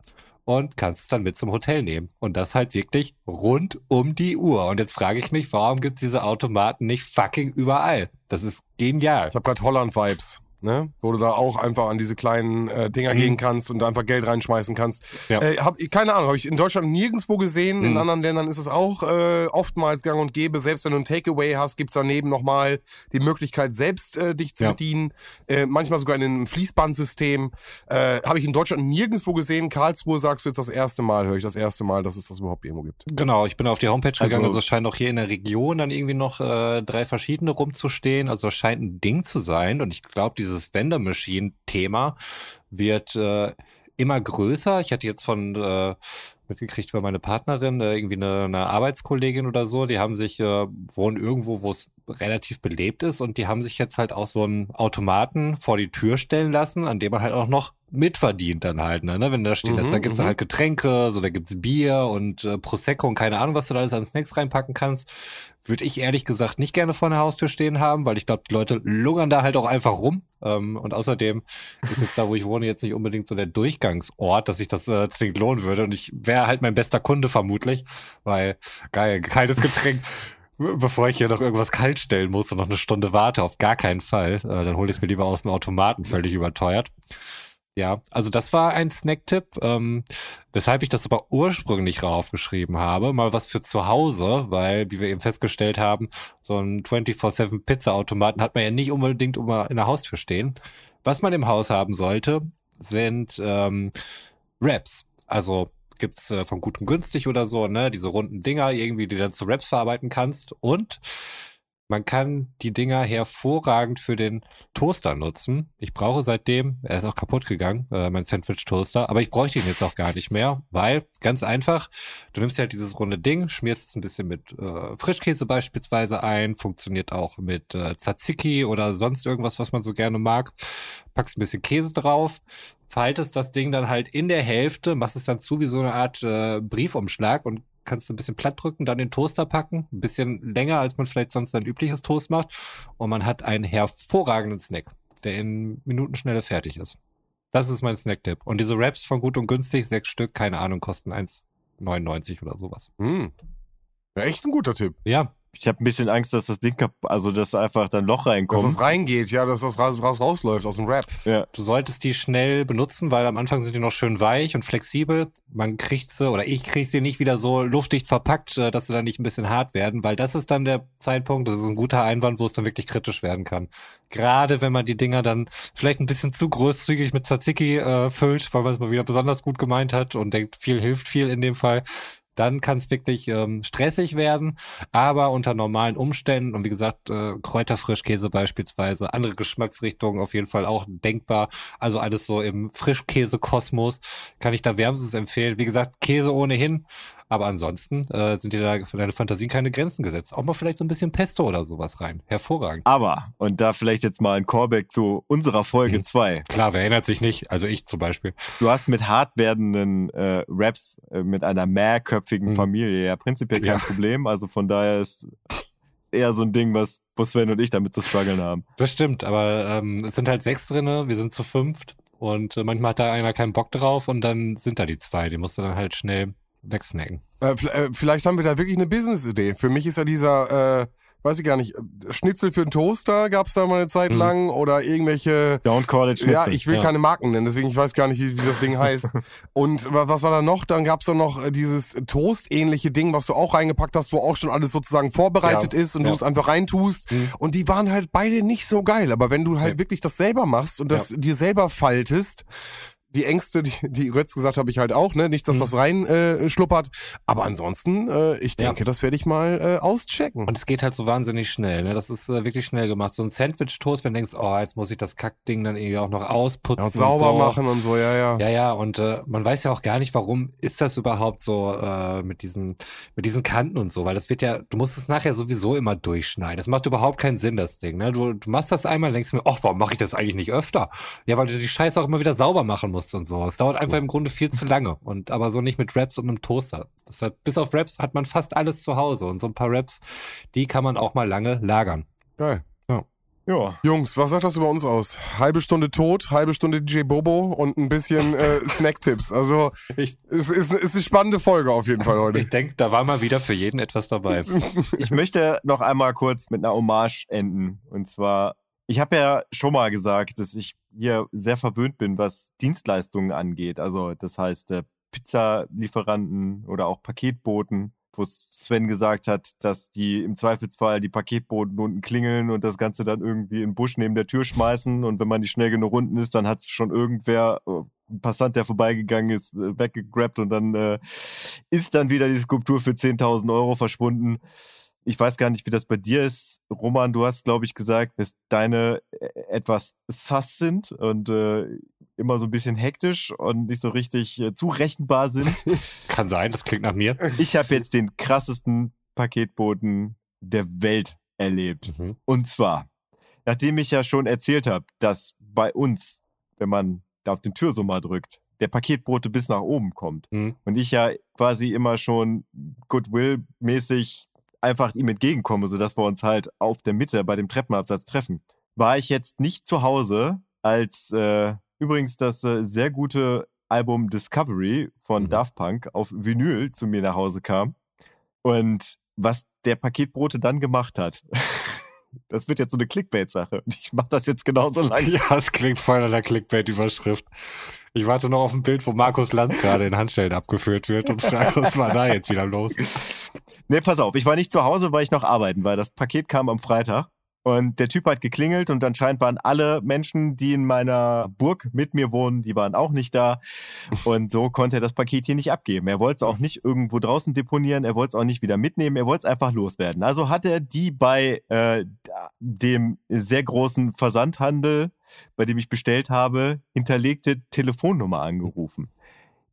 und kannst es dann mit zum Hotel nehmen. Und das halt wirklich rund um die Uhr. Und jetzt frage ich mich, warum gibt es diese Automaten nicht fucking überall? Das ist genial. Ich habe gerade Holland-Vibes, ne? Wo du da auch einfach an diese kleinen äh, Dinger Mhm. gehen kannst und da einfach Geld reinschmeißen kannst. Ja. Äh, hab, keine Ahnung, habe ich in Deutschland nirgendwo gesehen. In Mhm. anderen Ländern ist es auch äh, oftmals gang und gäbe. Selbst wenn du ein Takeaway hast, gibt's daneben nochmal die Möglichkeit, selbst äh, dich zu Ja. bedienen. Äh, manchmal sogar in einem Fließbandsystem. Äh, habe ich in Deutschland nirgendwo gesehen. Karlsruhe sagst du jetzt das erste Mal, höre ich das erste Mal, dass es das überhaupt irgendwo gibt. Genau, ich bin auf die Homepage gegangen, Also- also es scheint auch hier in der Region dann irgendwie noch äh, drei verschiedene rumzustehen. Also es scheint ein Ding zu sein und ich glaube, dieses Vendor Machine-Thema wird äh, immer größer. Ich hatte jetzt von äh, mitgekriegt über meine Partnerin, äh, irgendwie eine, eine Arbeitskollegin oder so, die haben sich, äh, wohnen irgendwo, wo es relativ belebt ist und die haben sich jetzt halt auch so einen Automaten vor die Tür stellen lassen, an dem man halt auch noch mitverdient dann halt, ne? Wenn da steht, Mhm, da gibt's dann mhm. halt Getränke, so da gibt's Bier und äh, Prosecco und keine Ahnung, was du da alles an Snacks reinpacken kannst. Würde ich ehrlich gesagt nicht gerne vor der Haustür stehen haben, weil ich glaube, die Leute lungern da halt auch einfach rum. Ähm, und außerdem ist jetzt da, wo ich wohne, jetzt nicht unbedingt so der Durchgangsort, dass sich das äh, zwingend lohnen würde. Und ich wäre halt mein bester Kunde vermutlich, weil geil, kaltes Getränk. Bevor ich hier noch irgendwas kalt stellen muss und noch eine Stunde warte, auf gar keinen Fall. Äh, dann hole ich es mir lieber aus dem Automaten, völlig überteuert. Ja, also das war ein Snacktipp, ähm, weshalb ich das aber ursprünglich raufgeschrieben habe, mal was für zu Hause, weil, wie wir eben festgestellt haben, so ein 24-7 Pizza-Automaten hat man ja nicht unbedingt immer in der Haustür stehen. Was man im Haus haben sollte, sind ähm, Wraps, also gibt's äh, von gut und günstig oder so, ne? Diese runden Dinger irgendwie, die dann zu Raps verarbeiten kannst. Und man kann die Dinger hervorragend für den Toaster nutzen. Ich brauche seitdem, er ist auch kaputt gegangen, äh, mein Sandwich-Toaster, aber ich bräuchte ihn jetzt auch gar nicht mehr, weil ganz einfach, du nimmst halt dieses runde Ding, schmierst es ein bisschen mit äh, Frischkäse beispielsweise ein, funktioniert auch mit äh, Tzatziki oder sonst irgendwas, was man so gerne mag, packst ein bisschen Käse drauf, faltest das Ding dann halt in der Hälfte, machst es dann zu wie so eine Art äh, Briefumschlag und kannst du ein bisschen platt drücken, dann in den Toaster packen. Ein bisschen länger, als man vielleicht sonst ein übliches Toast macht. Und man hat einen hervorragenden Snack, der in Minutenschnelle fertig ist. Das ist mein Snack-Tipp. Und diese Wraps von gut und günstig, sechs Stück, keine Ahnung, kosten 1,99 oder sowas. Hm. Ja, echt ein guter Tipp. Ja, Ich habe ein bisschen Angst, dass das Ding kap also dass einfach dann Loch Dass reinkommt. das reingeht, ja, dass das raus, raus, rausläuft aus dem Rap. ja. du solltest die schnell benutzen, weil am Anfang sind die noch schön weich und flexibel. Man kriegt sie, oder ich krieg sie nicht wieder so luftdicht verpackt, äh, dass sie dann nicht ein bisschen hart werden, weil das ist dann der Zeitpunkt, das ist ein guter Einwand, wo es dann wirklich kritisch werden kann. Gerade wenn man die Dinger dann vielleicht ein bisschen zu großzügig mit Tzatziki äh, füllt, weil man es mal wieder besonders gut gemeint hat und denkt, viel hilft viel in dem Fall. Dann kann es wirklich ähm, stressig werden, aber unter normalen Umständen und wie gesagt, äh, Kräuterfrischkäse beispielsweise, andere Geschmacksrichtungen auf jeden Fall auch denkbar. Also alles so im Frischkäse-Kosmos kann ich da wärmstens empfehlen. Wie gesagt, Käse ohnehin, aber ansonsten äh, sind dir da für deine Fantasien keine Grenzen gesetzt. Auch mal vielleicht so ein bisschen Pesto oder sowas rein. Hervorragend. Aber, und da vielleicht jetzt mal ein Callback zu unserer Folge Mhm. 2. Klar, wer erinnert sich nicht? Also ich zum Beispiel. Du hast mit hart werdenden äh, Raps äh, mit einer mehrköpfigen Mhm. Familie ja prinzipiell kein Ja. Problem. Also von daher ist eher so ein Ding, was Sven und ich damit zu strugglen haben. Das stimmt, aber ähm, es sind halt sechs drinne, wir sind zu fünft und äh, manchmal hat da einer keinen Bock drauf und dann sind da die zwei, die musst du dann halt schnell wegsnacken. Äh, äh, vielleicht haben wir da wirklich eine Business-Idee. Für mich ist ja dieser, äh, weiß ich gar nicht, Schnitzel für einen Toaster gab's da mal eine Zeit Mhm. lang oder irgendwelche Don't call it Schnitzel. Ja, ich will Ja. keine Marken nennen, deswegen ich weiß gar nicht, wie, wie das Ding heißt. *laughs* Und wa- was war da noch? Dann gab's doch noch äh, dieses Toast-ähnliche Ding, was du auch reingepackt hast, wo auch schon alles sozusagen vorbereitet Ja. ist und Ja. du es einfach reintust. Mhm. Und die waren halt beide nicht so geil. Aber wenn du halt wirklich das selber machst und das dir selber faltest, die Ängste, die, die Götz gesagt habe ich halt auch, ne? Nicht, dass Mhm. was rein äh, schluppert. Aber ansonsten, äh, ich Ja. denke, das werde ich mal äh, auschecken. Und es geht halt so wahnsinnig schnell, ne? Das ist äh, wirklich schnell gemacht. So ein Sandwich-Toast, wenn du denkst, oh, jetzt muss ich das Kackding dann irgendwie auch noch ausputzen. Ja, und sauber und so. machen und so, ja, ja. Ja, ja, und äh, man weiß ja auch gar nicht, warum ist das überhaupt so äh, mit diesen mit diesen Kanten und so, weil das wird ja, du musst es nachher sowieso immer durchschneiden. Das macht überhaupt keinen Sinn, das Ding. Ne? Du, du machst das einmal, denkst mir, ach, warum mache ich das eigentlich nicht öfter? Ja, weil du die Scheiße auch immer wieder sauber machen musst und so. Es dauert einfach im Grunde viel zu lange und aber so nicht mit Wraps und einem Toaster. Deshalb, bis auf Wraps hat man fast alles zu Hause und so ein paar Wraps, die kann man auch mal lange lagern. Geil. Ja. Jungs, was sagt das über uns aus? Halbe Stunde tot, halbe Stunde DJ Bobo und ein bisschen äh, *laughs* Snack-Tipps. Also Ich, es ist, ist eine spannende Folge auf jeden Fall heute. ich denke, da war mal wieder für jeden etwas dabei. *laughs* Ich möchte noch einmal kurz mit einer Hommage enden. Und zwar, ich habe ja schon mal gesagt, dass ich hier sehr verwöhnt bin, was Dienstleistungen angeht. Also das heißt äh, Pizzalieferanten oder auch Paketboten, wo Sven gesagt hat, dass die im Zweifelsfall die Paketboten unten klingeln und das Ganze dann irgendwie in den Busch neben der Tür schmeißen. Und wenn man nicht schnell genug unten ist, dann hat es schon irgendwer, äh, ein Passant, der vorbeigegangen ist, äh, weggegrabt und dann äh, ist dann wieder die Skulptur für 10.000 Euro verschwunden. Ich weiß gar nicht, wie das bei dir ist. Roman, du hast, glaube ich, gesagt, dass deine äh, etwas sass sind und äh, immer so ein bisschen hektisch und nicht so richtig äh, zurechenbar sind. *laughs* Kann sein, das klingt nach mir. ich habe jetzt den krassesten Paketboten der Welt erlebt. Mhm. Und zwar, nachdem ich ja schon erzählt habe, dass bei uns, wenn man da auf den Türsummer drückt, der Paketbote bis nach oben kommt. Mhm. Und ich ja quasi immer schon Goodwill-mäßig einfach ihm entgegenkomme, sodass wir uns halt auf der Mitte bei dem Treppenabsatz treffen. War ich jetzt nicht zu Hause, als äh, übrigens das äh, sehr gute Album Discovery von Mhm. Daft Punk auf Vinyl zu mir nach Hause kam. Und was der Paketbote dann gemacht hat, *laughs* das wird jetzt so eine Clickbait-Sache. Ich mache das jetzt genauso lange. Ja, es klingt voll an der Clickbait-Überschrift. Ich warte noch auf ein Bild, wo Markus Lanz gerade in Handschellen abgeführt wird und frage, was war da jetzt wieder los? *laughs* Nee, pass auf, ich war nicht zu Hause, weil ich noch arbeiten war. Das Paket kam am Freitag Und der Typ hat geklingelt und anscheinend waren alle Menschen, die in meiner Burg mit mir wohnen, die waren auch nicht da. Und so konnte er das Paket hier nicht abgeben. Er wollte es auch nicht irgendwo draußen deponieren, er wollte es auch nicht wieder mitnehmen, er wollte es einfach loswerden. Also hat er die bei äh, dem sehr großen Versandhandel, bei dem ich bestellt habe, hinterlegte Telefonnummer angerufen.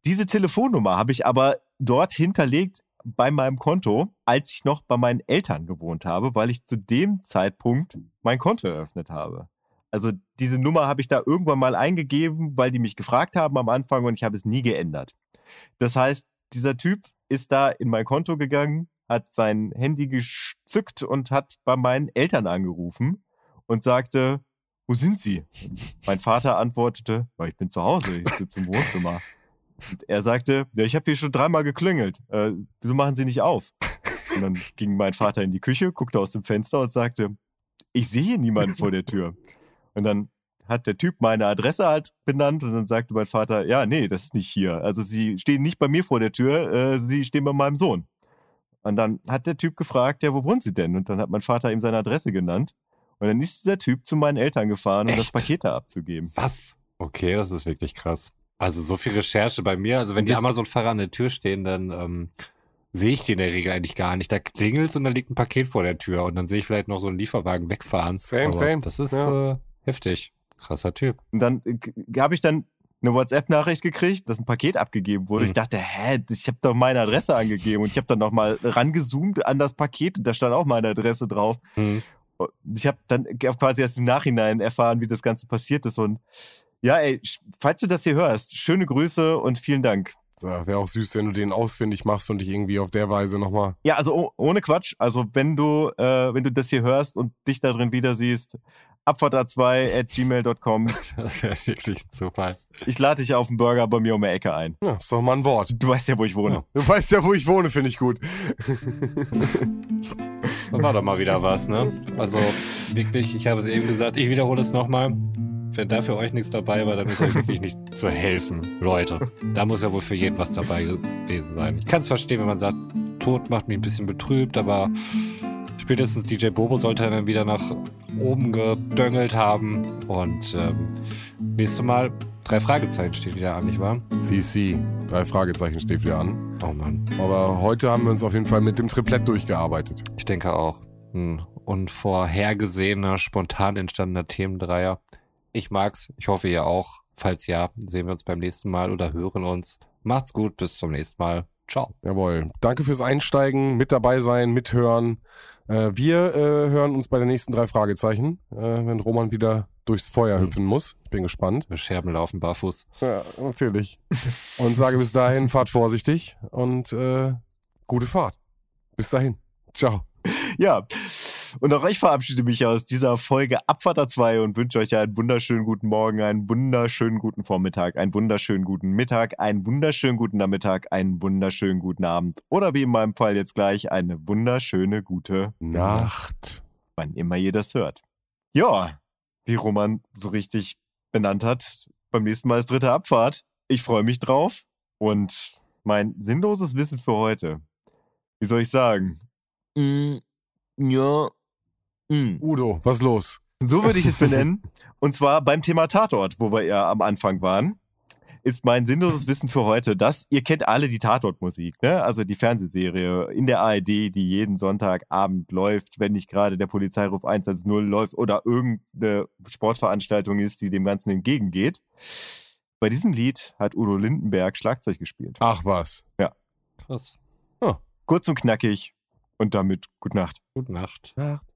Diese Telefonnummer habe ich aber dort hinterlegt bei meinem Konto, als ich noch bei meinen Eltern gewohnt habe, weil ich zu dem Zeitpunkt mein Konto eröffnet habe. Also diese Nummer habe ich da irgendwann mal eingegeben, weil die mich gefragt haben am Anfang und ich habe es nie geändert. Das heißt, dieser Typ ist da in mein Konto gegangen, hat sein Handy gezückt und hat bei meinen Eltern angerufen und sagte, wo sind Sie? mein Vater antwortete, ich bin zu Hause, ich sitze im Wohnzimmer. Und er sagte, ja, ich habe hier schon dreimal geklingelt. Äh, wieso machen Sie nicht auf? Und dann *laughs* ging mein Vater in die Küche, guckte aus dem Fenster und sagte, ich sehe hier niemanden vor der Tür. Und dann hat der Typ meine Adresse halt benannt und dann sagte mein Vater, ja, nee, das ist nicht hier. Also Sie stehen nicht bei mir vor der Tür, äh, Sie stehen bei meinem Sohn. Und dann hat der Typ gefragt, ja, wo wohnen Sie denn? Und dann hat mein Vater ihm seine Adresse genannt. Und dann ist dieser Typ zu meinen Eltern gefahren, um Echt? das Paket da abzugeben. Was? Okay, das ist wirklich krass. Also so viel Recherche bei mir. Also wenn die Amazon-Fahrer an der Tür stehen, dann ähm, sehe ich die in der Regel eigentlich gar nicht. Da klingelt und da liegt ein Paket vor der Tür und dann sehe ich vielleicht noch so einen Lieferwagen wegfahren. Same, Aber same. Das ist Ja. äh, heftig. Krasser Typ. Und dann äh, habe ich dann eine WhatsApp-Nachricht gekriegt, dass ein Paket abgegeben wurde. Mhm. Ich dachte, hä, ich habe doch meine Adresse angegeben. Und ich habe dann nochmal rangezoomt an das Paket und da stand auch meine Adresse drauf. Hm. Und Ich habe dann quasi erst im Nachhinein erfahren, wie das Ganze passiert ist. Und ja, ey, falls du das hier hörst, schöne Grüße und vielen Dank. Wäre auch süß, wenn du den ausfindig machst und dich irgendwie auf der Weise nochmal. Ja, also oh, ohne Quatsch. Also wenn du, äh, wenn du das hier hörst und dich da drin wieder siehst, abfahrt2 at gmail.com. *laughs* Das wäre wirklich Zufall. Ich lade dich auf einen Burger bei mir um die Ecke ein. Ja, ist doch mal ein Wort. Du weißt ja, wo ich wohne. Du weißt ja, wo ich wohne, finde ich gut. Das war doch mal wieder was, ne? Also wirklich, ich habe es eben gesagt, ich wiederhole es nochmal. Wenn da für euch nichts dabei war, dann ist euch wirklich nicht zu helfen. Leute, da muss ja wohl für jeden was dabei gewesen sein. Ich kann es verstehen, wenn man sagt, Tod macht mich ein bisschen betrübt, aber spätestens DJ Bobo sollte dann wieder nach oben gedöngelt haben. Und ähm, nächstes Mal, drei Fragezeichen steht wieder an, nicht wahr? CC, drei Fragezeichen steht wieder an. Oh Mann, Aber heute haben wir uns auf jeden Fall mit dem Triplett durchgearbeitet. ich denke auch. Ein unvorhergesehener, spontan entstandener Themendreier. Ich mag's, ich hoffe ihr auch. Falls ja, sehen wir uns beim nächsten Mal oder hören uns. Macht's gut, bis zum nächsten Mal. Ciao. Jawohl. Danke fürs Einsteigen, mit dabei sein, mithören. Äh, wir äh, hören uns bei den nächsten drei Fragezeichen, äh, wenn Roman wieder durchs Feuer Mhm. hüpfen muss. Ich bin gespannt. Wir Scherben laufen barfuß. Ja, natürlich. Und sage bis dahin, fahrt vorsichtig und äh, gute Fahrt. Bis dahin. Ciao. Ja, und auch ich verabschiede mich aus dieser Folge Abfahrt 2 und wünsche euch einen wunderschönen guten Morgen, einen wunderschönen guten Vormittag, einen wunderschönen guten Mittag, einen wunderschönen guten Nachmittag, einen wunderschönen guten Abend oder wie in meinem Fall jetzt gleich eine wunderschöne gute Nacht. wann immer ihr das hört. Ja, wie Roman so richtig benannt hat, beim nächsten Mal ist dritte Abfahrt. Ich freue mich drauf und mein sinnloses Wissen für heute. Wie soll ich sagen? Mm, ja. Mm. Udo, was los? So würde ich es benennen. *laughs* Und zwar beim Thema Tatort, wo wir ja am Anfang waren, ist mein sinnloses Wissen für heute, dass ihr kennt alle die Tatortmusik, ne? Also die Fernsehserie in der ARD, die jeden Sonntagabend läuft, wenn nicht gerade der Polizeiruf 110 läuft oder irgendeine Sportveranstaltung ist, die dem Ganzen entgegengeht. Bei diesem Lied hat Udo Lindenberg Schlagzeug gespielt. Ach was. Krass. Kurz und knackig und damit gute Nacht. Gute Nacht. Nacht.